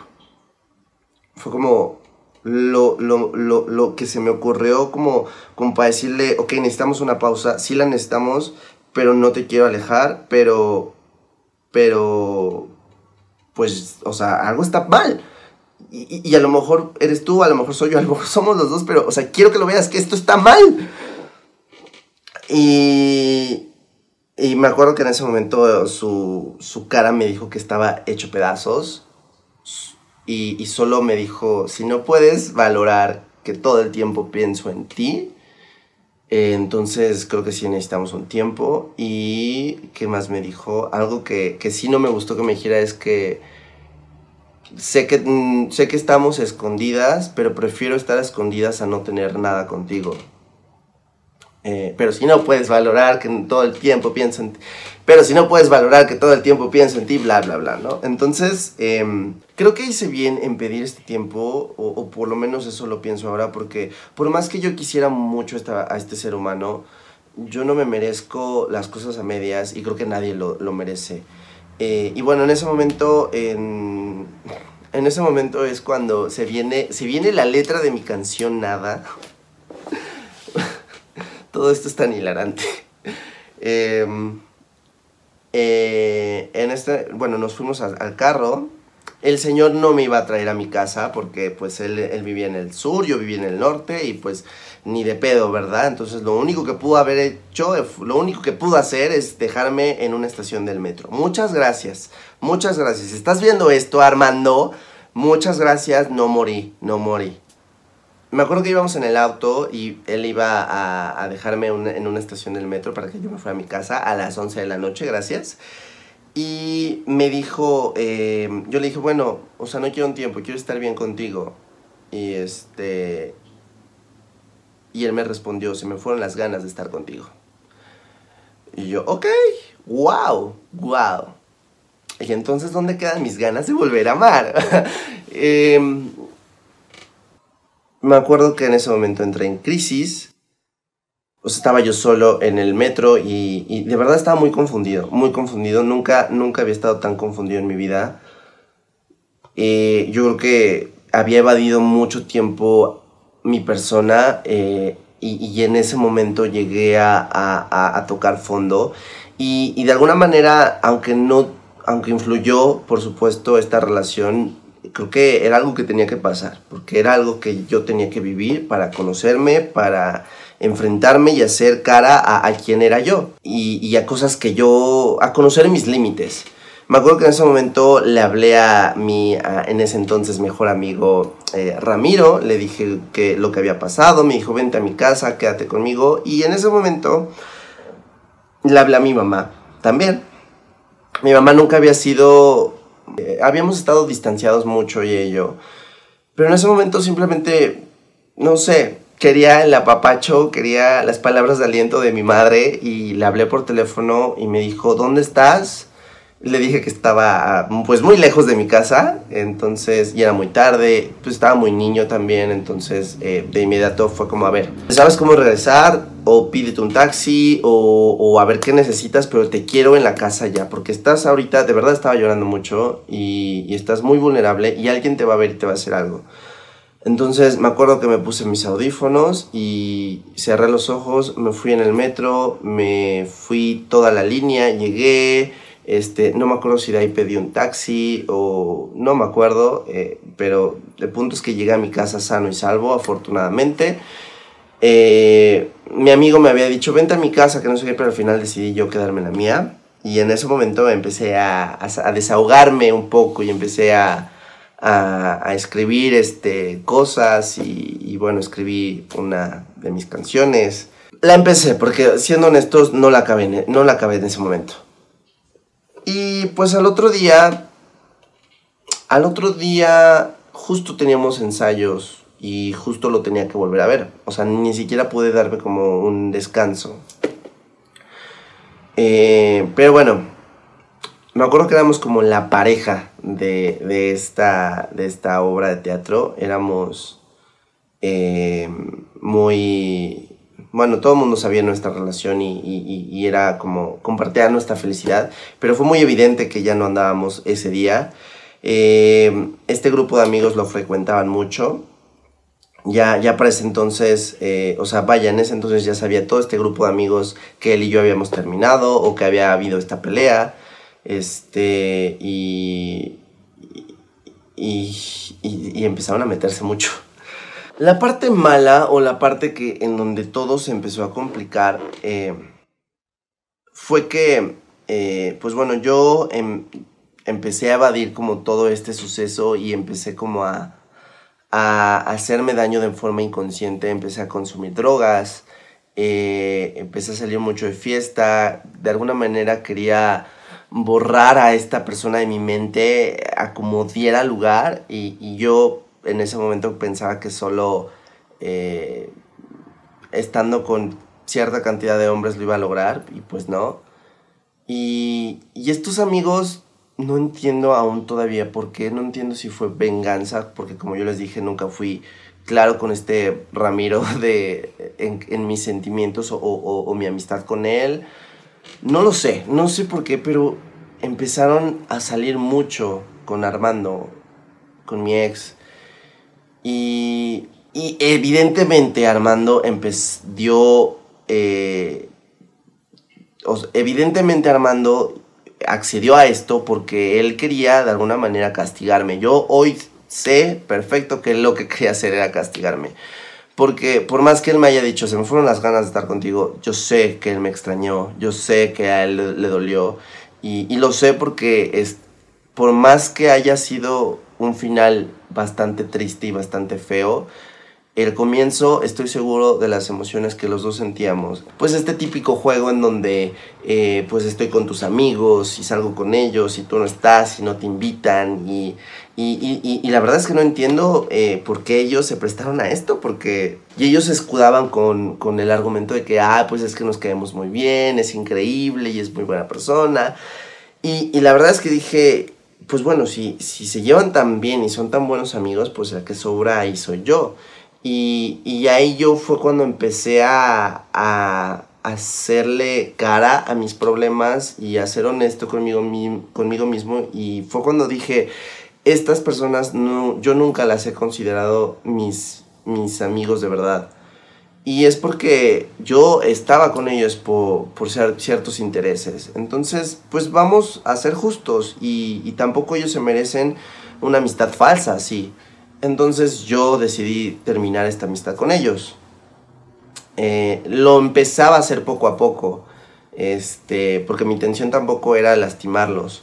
fue como lo, lo, lo, lo, que se me ocurrió como, como para decirle, ok, necesitamos una pausa, sí la necesitamos, pero no te quiero alejar, pero, pero, pues, o sea, algo está mal. Y, y, a lo mejor eres tú, a lo mejor soy yo, a lo mejor somos los dos, pero, o sea, quiero que lo veas, que esto está mal. Y, y me acuerdo que en ese momento su, su cara me dijo que estaba hecho pedazos y, solo me dijo, si no puedes valorar que todo el tiempo pienso en ti, eh, entonces creo que sí necesitamos un tiempo. Y qué más me dijo, algo que, que sí no me gustó que me dijera es que sé que, mm, sé que estamos escondidas, pero prefiero estar escondidas a no tener nada contigo. Eh, pero si no puedes valorar que todo el tiempo pienso en ti, pero si no puedes valorar que todo el tiempo pienso en ti, bla, bla, bla, ¿no? Entonces, em, creo que hice bien en pedir este tiempo, o, por lo menos eso lo pienso ahora, porque por más que yo quisiera mucho a este ser humano, yo no me merezco las cosas a medias y creo que nadie lo, lo merece. Eh, y bueno, en ese momento, en, en ese momento es cuando se viene, se viene la letra de mi canción Nada todo esto es tan hilarante. Em, eh, en este, bueno, nos fuimos al carro. El señor no me iba a traer a mi casa porque pues él, él, vivía en el sur, yo vivía en el norte y pues ni de pedo, ¿verdad? Entonces lo único que pudo haber hecho, lo único que pudo hacer es dejarme en una estación del metro. Muchas gracias, muchas gracias. ¿Estás viendo esto, Armando? Muchas gracias, no morí, no morí me acuerdo que íbamos en el auto y él iba a, dejarme en una estación del metro para que yo me fuera a mi casa a las 11 de la noche, gracias. Y me dijo, eh, yo le dije, bueno, o sea, no quiero un tiempo, quiero estar bien contigo. Y este... Y él me respondió, se me fueron las ganas de estar contigo. Y yo, ok, wow, wow. Y entonces, ¿dónde quedan mis ganas de volver a amar? eh, me acuerdo que en ese momento entré en crisis. Estaba yo solo en el metro y, de verdad estaba muy confundido, muy confundido. Nunca, nunca había estado tan confundido en mi vida. Eh, yo creo que había evadido mucho tiempo mi persona eh, y, en ese momento llegué a, tocar fondo. Y, y, de alguna manera, aunque no, aunque influyó, por supuesto, esta relación, creo que era algo que tenía que pasar, porque era algo que yo tenía que vivir para conocerme, para enfrentarme y hacer cara a, a quién era yo y, a cosas que yo, a conocer mis límites. Me acuerdo que en ese momento le hablé a mi, en ese entonces, mejor amigo eh, Ramiro, le dije que lo que había pasado, me dijo, vente a mi casa, quédate conmigo, y en ese momento le hablé a mi mamá también. Mi mamá nunca había sido eh, habíamos estado distanciados mucho y yo. Pero en ese momento simplemente, no sé, quería el apapacho, quería las palabras de aliento de mi madre y le hablé por teléfono y me dijo, ¿dónde estás? Le dije que estaba pues muy lejos de mi casa, entonces, y era muy tarde, pues estaba muy niño también, entonces eh, de inmediato fue como, a ver, ¿sabes cómo regresar? O pídete un taxi, o, a ver qué necesitas, pero te quiero en la casa ya, porque estás ahorita, de verdad estaba llorando mucho y, y estás muy vulnerable y alguien te va a ver y te va a hacer algo. Entonces me acuerdo que me puse mis audífonos y cerré los ojos, me fui en el metro, me fui toda la línea, llegué, este, no me acuerdo si de ahí pedí un taxi o no me acuerdo, eh, pero el punto es que llegué a mi casa sano y salvo, afortunadamente. Eh, mi amigo me había dicho, vente a mi casa, que no sé qué, pero al final decidí yo quedarme en la mía. Y en ese momento empecé a, desahogarme un poco y empecé a, escribir este, cosas y, bueno, escribí una de mis canciones. La empecé porque, siendo honestos, no la acabé, no la acabé en ese momento. Y pues al otro día, al otro día justo teníamos ensayos y justo lo tenía que volver a ver. O sea, ni siquiera pude darme como un descanso. Eh, pero bueno, me acuerdo que éramos como la pareja de, de, esta, de esta obra de teatro. Éramos eh, muy bueno, todo el mundo sabía nuestra relación y, y, y, era como compartir nuestra felicidad, pero fue muy evidente que ya no andábamos ese día. Eh, este grupo de amigos lo frecuentaban mucho. Ya, ya para ese entonces, eh, o sea, vaya, en ese entonces ya sabía todo este grupo de amigos que él y yo habíamos terminado o que había habido esta pelea. Este, y, y, y empezaron a meterse mucho. La parte mala o la parte que en donde todo se empezó a complicar eh, fue que, eh, pues bueno, yo em, empecé a evadir como todo este suceso y empecé como a, a hacerme daño de forma inconsciente, empecé a consumir drogas, eh, empecé a salir mucho de fiesta, de alguna manera quería borrar a esta persona de mi mente a como diera lugar y, y yo en ese momento pensaba que solo eh, estando con cierta cantidad de hombres lo iba a lograr y pues no. Y, estos amigos no entiendo aún todavía por qué, no entiendo si fue venganza, porque como yo les dije, nunca fui claro con este Ramiro de, en, mis sentimientos o, mi amistad con él. No lo sé, no sé por qué, pero empezaron a salir mucho con Armando, con mi ex. Y, y evidentemente Armando dio... Eh, evidentemente Armando accedió a esto porque él quería de alguna manera castigarme. Yo hoy sé perfecto que lo que quería hacer era castigarme. Porque por más que él me haya dicho, se me fueron las ganas de estar contigo, yo sé que él me extrañó, yo sé que a él le, dolió. Y, y, lo sé porque es, por más que haya sido un final bastante triste y bastante feo. El comienzo, estoy seguro de las emociones que los dos sentíamos. Pues este típico juego en donde eh, pues estoy con tus amigos y salgo con ellos y tú no estás y no te invitan y, y, la verdad es que no entiendo eh, por qué ellos se prestaron a esto, porque ellos se escudaban con, con el argumento de que, ah, pues es que nos quedamos muy bien, es increíble y es muy buena persona. Y la verdad es que dije, pues bueno, si, si se llevan tan bien y son tan buenos amigos, pues el que sobra ahí soy yo. Y, y ahí yo fue cuando empecé a, a, hacerle cara a mis problemas y a ser honesto conmigo, conmigo mismo. Y fue cuando dije, estas personas no, yo nunca las he considerado mis, mis amigos de verdad. Y es porque yo estaba con ellos por, por ciertos intereses. Entonces, pues vamos a ser justos y, y, tampoco ellos se merecen una amistad falsa, sí. Entonces yo decidí terminar esta amistad con ellos. Eh, lo empezaba a hacer poco a poco, este, porque mi intención tampoco era lastimarlos.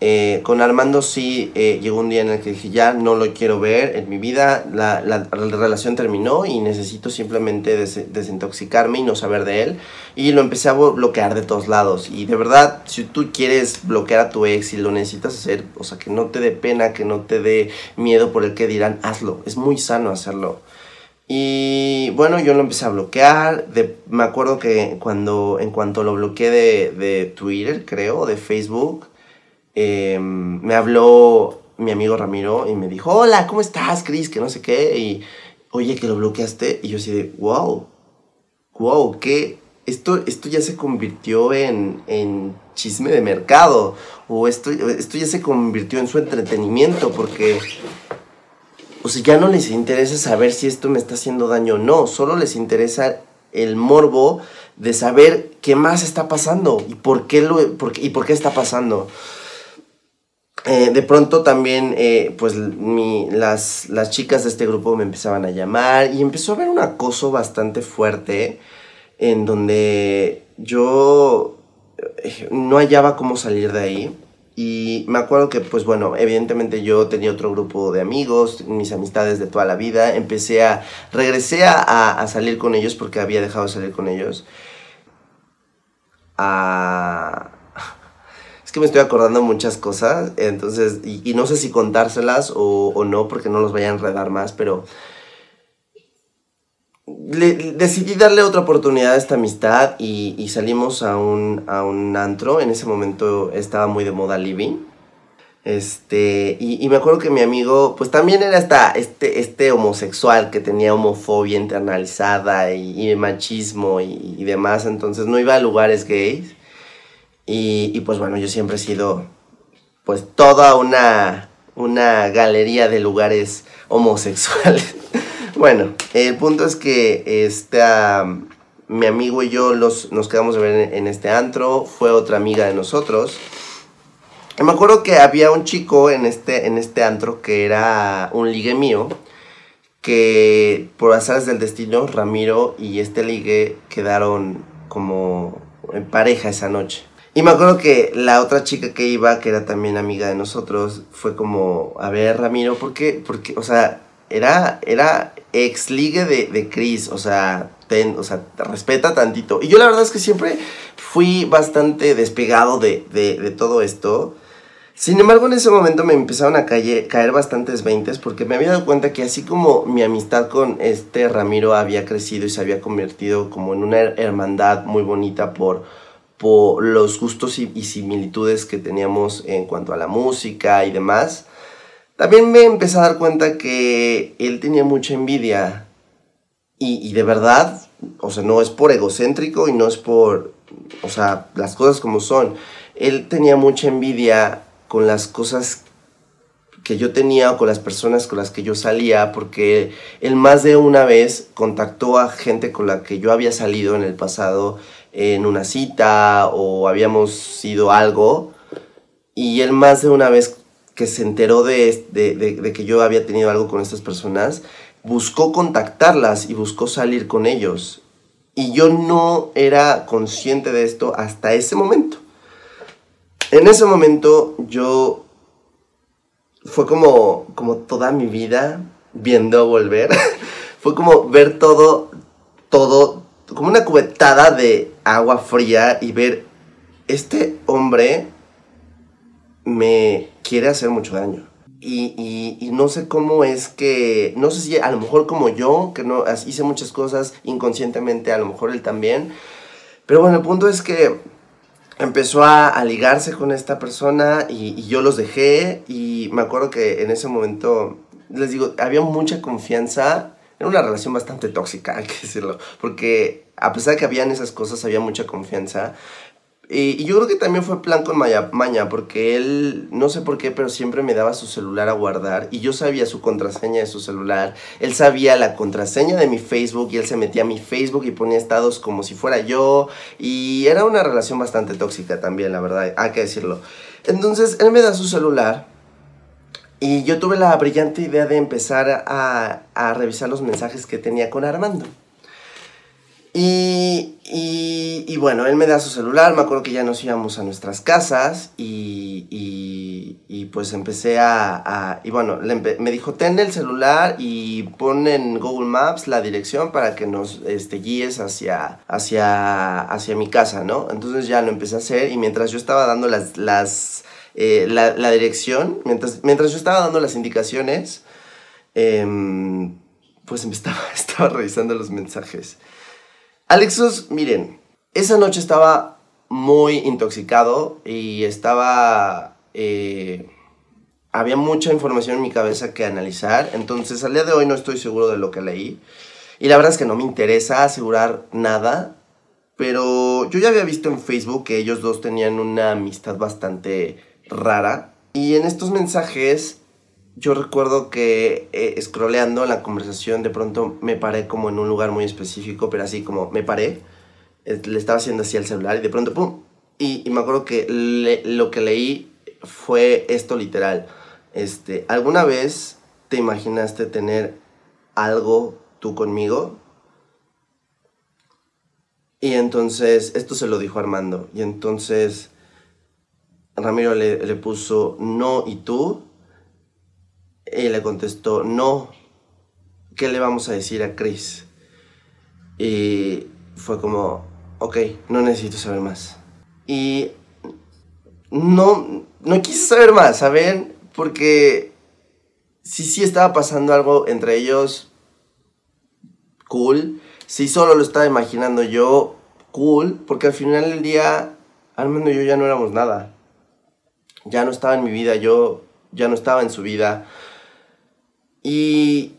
Eh, con Armando sí eh, llegó un día en el que dije, ya no lo quiero ver en mi vida, la, la, la relación terminó y necesito simplemente des desintoxicarme y no saber de él. Y lo empecé a bloquear de todos lados. Y de verdad, si tú quieres bloquear a tu ex y lo necesitas hacer, o sea, que no te dé pena, que no te dé miedo por el que dirán, hazlo. Es muy sano hacerlo. Y bueno, yo lo empecé a bloquear. me acuerdo que cuando, en cuanto lo bloqueé de, Twitter, creo, de Facebook, em, me habló mi amigo Ramiro y me dijo, hola, ¿cómo estás, Chris? Que no sé qué. Y, oye, que lo bloqueaste. Y yo así de, wow, wow, ¿qué? Esto, esto ya se convirtió en, en chisme de mercado. O esto, esto ya se convirtió en su entretenimiento porque o sea, ya no les interesa saber si esto me está haciendo daño o no, solo les interesa el morbo de saber qué más está pasando y por qué, lo, y por qué está pasando. Eh, de pronto también, eh, pues las, las chicas de este grupo me empezaban a llamar y empezó a haber un acoso bastante fuerte en donde yo eh, no hallaba cómo salir de ahí. Y me acuerdo que, pues bueno, evidentemente yo tenía otro grupo de amigos, mis amistades de toda la vida. Empecé a, regresé a, salir con ellos porque había dejado de salir con ellos. Es que me estoy acordando muchas cosas, entonces, y, no sé si contárselas o, no, porque no los vaya a enredar más, pero decidí darle otra oportunidad a esta amistad y, salimos a un, a un, antro. En ese momento estaba muy de moda living. Este, y, me acuerdo que mi amigo, pues también era esta, este, este homosexual que tenía homofobia internalizada y, machismo y, demás, entonces no iba a lugares gays. Y, pues bueno, yo siempre he sido, pues toda una, una galería de lugares homosexuales. Bueno, el punto es que esta, mi amigo y yo los, nos quedamos a ver en, este antro. Fue otra amiga de nosotros. Y me acuerdo que había un chico en este, en este antro que era un ligue mío. Que por azares del destino, Ramiro y este ligue quedaron como en pareja esa noche. Y me acuerdo que la otra chica que iba, que era también amiga de nosotros, fue como, a ver, Ramiro, ¿por qué? Porque, o sea, era, era ex ligue de, de Chris, o sea, o sea, respeta tantito. Y yo la verdad es que siempre fui bastante despegado de, de, todo esto. Sin embargo, en ese momento me empezaron a caer bastantes veintes porque me había dado cuenta que así como mi amistad con este Ramiro había crecido y se había convertido como en una hermandad muy bonita por, por los gustos y, similitudes que teníamos en cuanto a la música y demás, también me empecé a dar cuenta que él tenía mucha envidia. Y, de verdad, o sea, no es por egocéntrico y no es por, o sea, las cosas como son. Él tenía mucha envidia con las cosas que yo tenía o con las personas con las que yo salía, porque él más de una vez contactó a gente con la que yo había salido en el pasado en una cita o habíamos sido algo, y él más de una vez que se enteró de, de, que yo había tenido algo con estas personas, buscó contactarlas y buscó salir con ellos. Y yo no era consciente de esto hasta ese momento. En ese momento yo fue como, como toda mi vida viendo volver. fue como ver todo, todo, como una cubetada de agua fría y ver este hombre me quiere hacer mucho daño. Y, y, no sé cómo es que, no sé si a lo mejor como yo, que no hice muchas cosas inconscientemente, a lo mejor él también. Pero bueno, el punto es que empezó a, ligarse con esta persona y, y, yo los dejé y me acuerdo que en ese momento, les digo, había mucha confianza. Era una relación bastante tóxica, hay que decirlo, porque a pesar de que habían esas cosas, había mucha confianza. Y, yo creo que también fue plan con Maña, porque él, no sé por qué, pero siempre me daba su celular a guardar y yo sabía su contraseña de su celular. Él sabía la contraseña de mi Facebook y él se metía a mi Facebook y ponía estados como si fuera yo. Y era una relación bastante tóxica también, la verdad, hay que decirlo. Entonces, él me da su celular y yo tuve la brillante idea de empezar a, a revisar los mensajes que tenía con Armando. Y, y, y, bueno, él me da su celular, me acuerdo que ya nos íbamos a nuestras casas y, y pues empecé a, a y bueno, me dijo, ten el celular y pon en Google Maps la dirección para que nos este, guíes hacia, hacia, hacia mi casa, ¿no? Entonces ya lo empecé a hacer y mientras yo estaba dando las, las, eh, la, dirección, mientras, mientras yo estaba dando las indicaciones, eh, pues me estaba, estaba revisando los mensajes. Alexos, miren, esa noche estaba muy intoxicado y estaba... Eh, había mucha información en mi cabeza que analizar, entonces al día de hoy no estoy seguro de lo que leí. Y la verdad es que no me interesa asegurar nada, pero yo ya había visto en Facebook que ellos dos tenían una amistad bastante rara. Y en estos mensajes yo recuerdo que eh, scrolleando la conversación de pronto me paré como en un lugar muy específico, pero así como me paré, eh, le estaba haciendo así al celular y de pronto ¡pum! Y, me acuerdo que lo que leí fue esto literal. Este, ¿Alguna vez te imaginaste tener algo tú conmigo? Y entonces, esto se lo dijo Armando. Y entonces Ramiro le, le puso, no, ¿y tú? Y le contestó, no, ¿qué le vamos a decir a Chris? Y fue como, ok, no necesito saber más. Y no, no quise saber más, ¿saben? Porque si sí estaba pasando algo entre ellos, cool. Si solo lo estaba imaginando yo, cool. Porque al final del día, Armando y yo ya no éramos nada. Ya no estaba en mi vida, yo ya no estaba en su vida. Y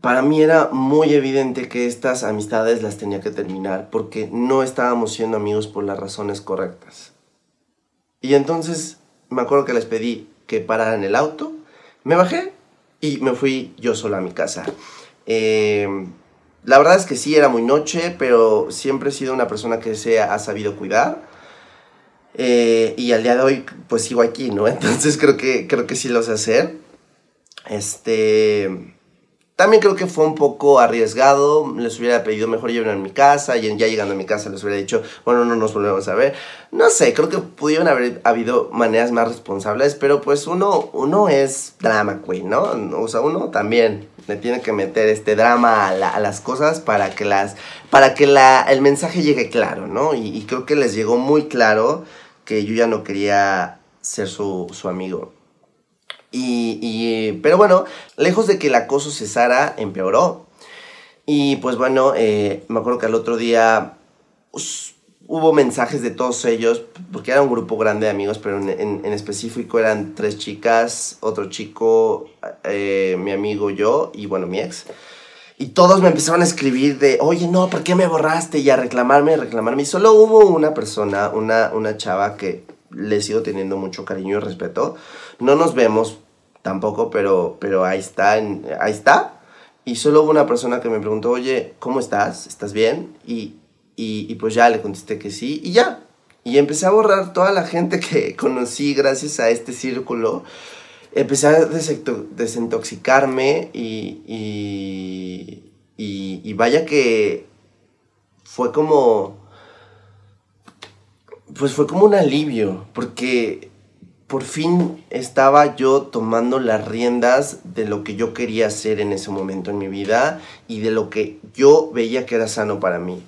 para mí era muy evidente que estas amistades las tenía que terminar porque no estábamos siendo amigos por las razones correctas. Y entonces me acuerdo que les pedí que pararan el auto, me bajé y me fui yo sola a mi casa. Eh, la verdad es que sí, era muy noche, pero siempre he sido una persona que se ha sabido cuidar. Eh, y al día de hoy, pues sigo aquí, ¿no? Entonces creo que, creo que sí lo sé hacer. Este. También creo que fue un poco arriesgado. Les hubiera pedido mejor lleven a mi casa. Y ya llegando a mi casa les hubiera dicho, bueno, no nos volvemos a ver. No sé, creo que pudieron haber habido maneras más responsables. Pero pues uno, uno es drama queen, ¿no? O sea, uno también le tiene que meter este drama a, las cosas para que, las, para que la, el mensaje llegue claro, ¿no? Y, creo que les llegó muy claro que yo ya no quería ser su, su amigo. Y, pero bueno, lejos de que el acoso cesara, empeoró. Y pues bueno, eh, me acuerdo que al otro día pues, hubo mensajes de todos ellos, porque era un grupo grande de amigos, pero en, específico eran tres chicas, otro chico, eh, mi amigo, yo y bueno, mi ex. Y todos me empezaron a escribir de, oye, no, ¿por qué me borraste? Y a reclamarme, a reclamarme. Y solo hubo una persona, una, una chava que le sigo teniendo mucho cariño y respeto. No nos vemos tampoco, pero, pero ahí está, ahí está. Y solo hubo una persona que me preguntó, oye, ¿cómo estás? ¿Estás bien? Y, y, pues ya le contesté que sí, y ya. Y empecé a borrar toda la gente que conocí gracias a este círculo. Empecé a desintoxicarme y, y, y, y vaya que fue como... Pues fue como un alivio, porque por fin estaba yo tomando las riendas de lo que yo quería hacer en ese momento en mi vida y de lo que yo veía que era sano para mí.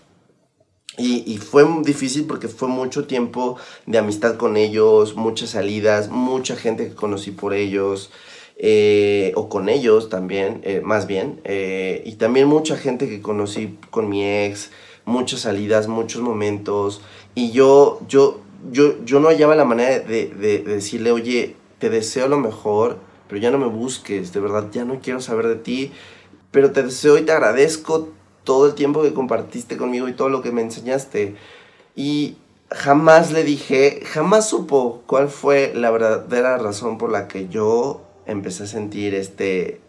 Y, fue difícil porque fue mucho tiempo de amistad con ellos, muchas salidas, mucha gente que conocí por ellos, eh, o con ellos también, eh, más bien, eh, y también mucha gente que conocí con mi ex, muchas salidas, muchos momentos, y yo, yo, yo, yo no hallaba la manera de, de, decirle, oye, te deseo lo mejor, pero ya no me busques, de verdad, ya no quiero saber de ti, pero te deseo y te agradezco todo el tiempo que compartiste conmigo y todo lo que me enseñaste. Y jamás le dije, jamás supo cuál fue la verdadera razón por la que yo empecé a sentir este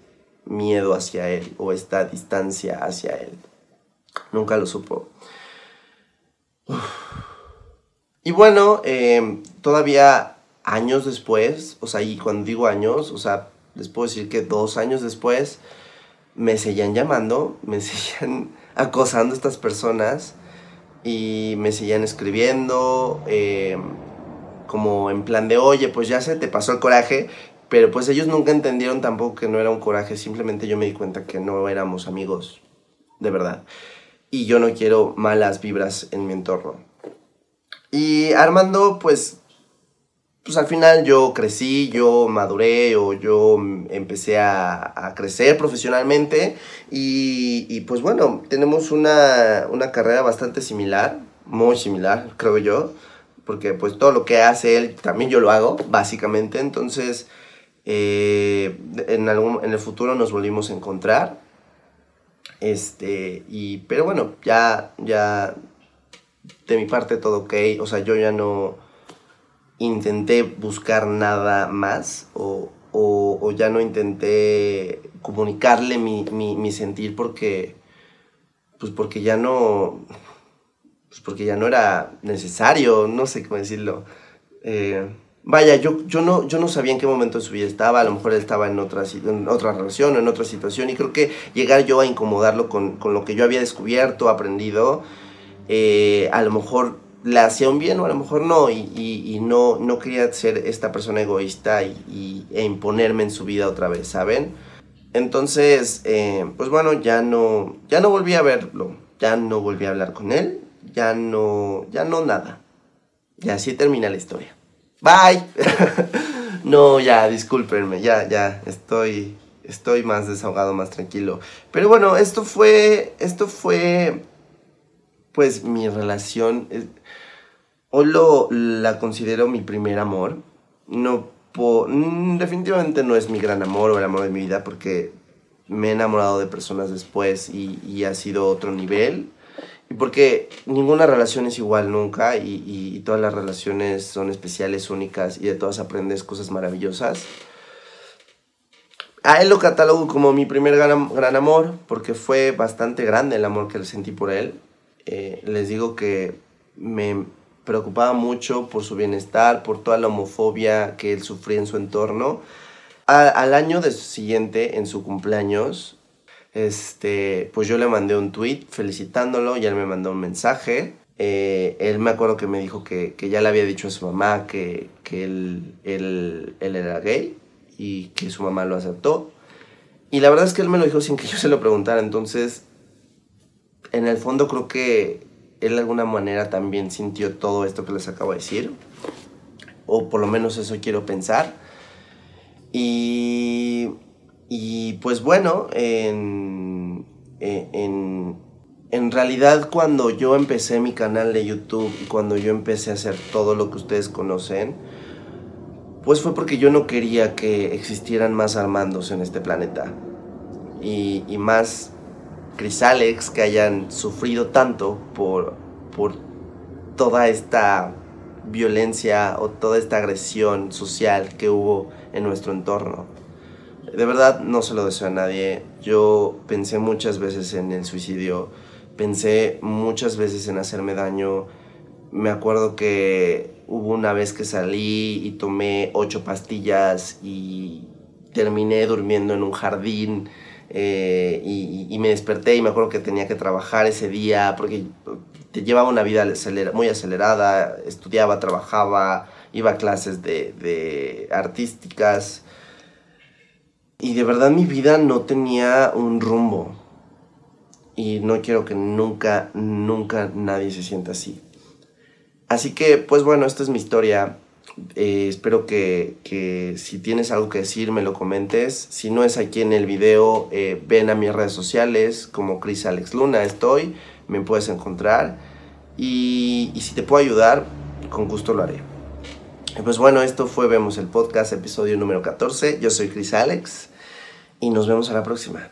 miedo hacia él o esta distancia hacia él. Nunca lo supo. Y bueno, em, todavía años después, o sea, y cuando digo años, o sea, les puedo decir que dos años después me seguían llamando, me seguían acosando estas personas y me seguían escribiendo em, como en plan de, oye, pues ya se te pasó el coraje, pero pues ellos nunca entendieron tampoco que no era un coraje, simplemente yo me di cuenta que no éramos amigos, de verdad. Y yo no quiero malas vibras en mi entorno. Y Armando, pues, pues al final yo crecí, yo maduré o yo empecé a, crecer profesionalmente. Y, pues bueno, tenemos una, carrera bastante similar, muy similar, creo yo, porque pues todo lo que hace él también yo lo hago, básicamente, entonces eh, en, algún, en el futuro nos volvimos a encontrar. Este, y, pero bueno, ya, ya de mi parte todo ok, o sea, yo ya no intenté buscar nada más o, ya no intenté comunicarle mi, sentir porque, pues porque ya no, pues porque ya no era necesario, no sé cómo decirlo. Eh, vaya, yo, yo, no, yo no sabía en qué momento de su vida estaba, a lo mejor él estaba en otra, en otra relación o en otra situación y creo que llegar yo a incomodarlo con, lo que yo había descubierto, aprendido, eh, a lo mejor le hacía un bien o a lo mejor no, y, no, no quería ser esta persona egoísta y, e imponerme en su vida otra vez, ¿saben? Entonces, eh, pues bueno, ya no, ya no volví a verlo, ya no volví a hablar con él, ya no, ya no nada. Y así termina la historia. Bye. no, ya, discúlpenme, ya, ya, estoy, estoy más desahogado, más tranquilo. Pero bueno, esto fue, esto fue, pues mi relación. Hoy lo, la considero mi primer amor. No mm, definitivamente no es mi gran amor o el amor de mi vida porque me he enamorado de personas después y, ha sido otro nivel. Y porque ninguna relación es igual nunca y, todas las relaciones son especiales, únicas y de todas aprendes cosas maravillosas. A él lo catalogo como mi primer gran, gran amor porque fue bastante grande el amor que le sentí por él. Eh, les digo que me, preocupaba mucho por su bienestar, por toda la homofobia que él sufría en su entorno. al año de siguiente, en su cumpleaños, este, pues yo le mandé un tweet felicitándolo y él me mandó un mensaje. Eh, él me acuerdo que me dijo que, ya le había dicho a su mamá que, él, él, él, era gay y que su mamá lo aceptó. Y la verdad es que él me lo dijo sin que yo se lo preguntara. Entonces, en el fondo creo que él de alguna manera también sintió todo esto que les acabo de decir. O por lo menos eso quiero pensar. Y, y pues bueno, en, en, en realidad cuando yo empecé mi canal de YouTube y cuando yo empecé a hacer todo lo que ustedes conocen, pues fue porque yo no quería que existieran más Armandos en este planeta. Y, y más Alex que hayan sufrido tanto por, por toda esta violencia o toda esta agresión social que hubo en nuestro entorno. De verdad no se lo deseo a nadie. Yo pensé muchas veces en el suicidio, pensé muchas veces en hacerme daño. Me acuerdo que hubo una vez que salí y tomé ocho pastillas y terminé durmiendo en un jardín eh, y, me desperté y me acuerdo que tenía que trabajar ese día porque llevaba una vida muy acelerada, estudiaba, trabajaba, iba a clases de artísticas y de verdad mi vida no tenía un rumbo y no quiero que nunca, nunca nadie se sienta así. Así que, pues bueno, esta es mi historia. Eh, espero que, si tienes algo que decir me lo comentes. Si no es aquí en el video, eh, ven a mis redes sociales como Chris Alex Luna, estoy, me puedes encontrar. Y, y si te puedo ayudar, con gusto lo haré. Pues bueno, esto fue Vemos el Podcast, episodio número 14. Yo soy Chris Alex y nos vemos a la próxima.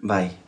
Bye.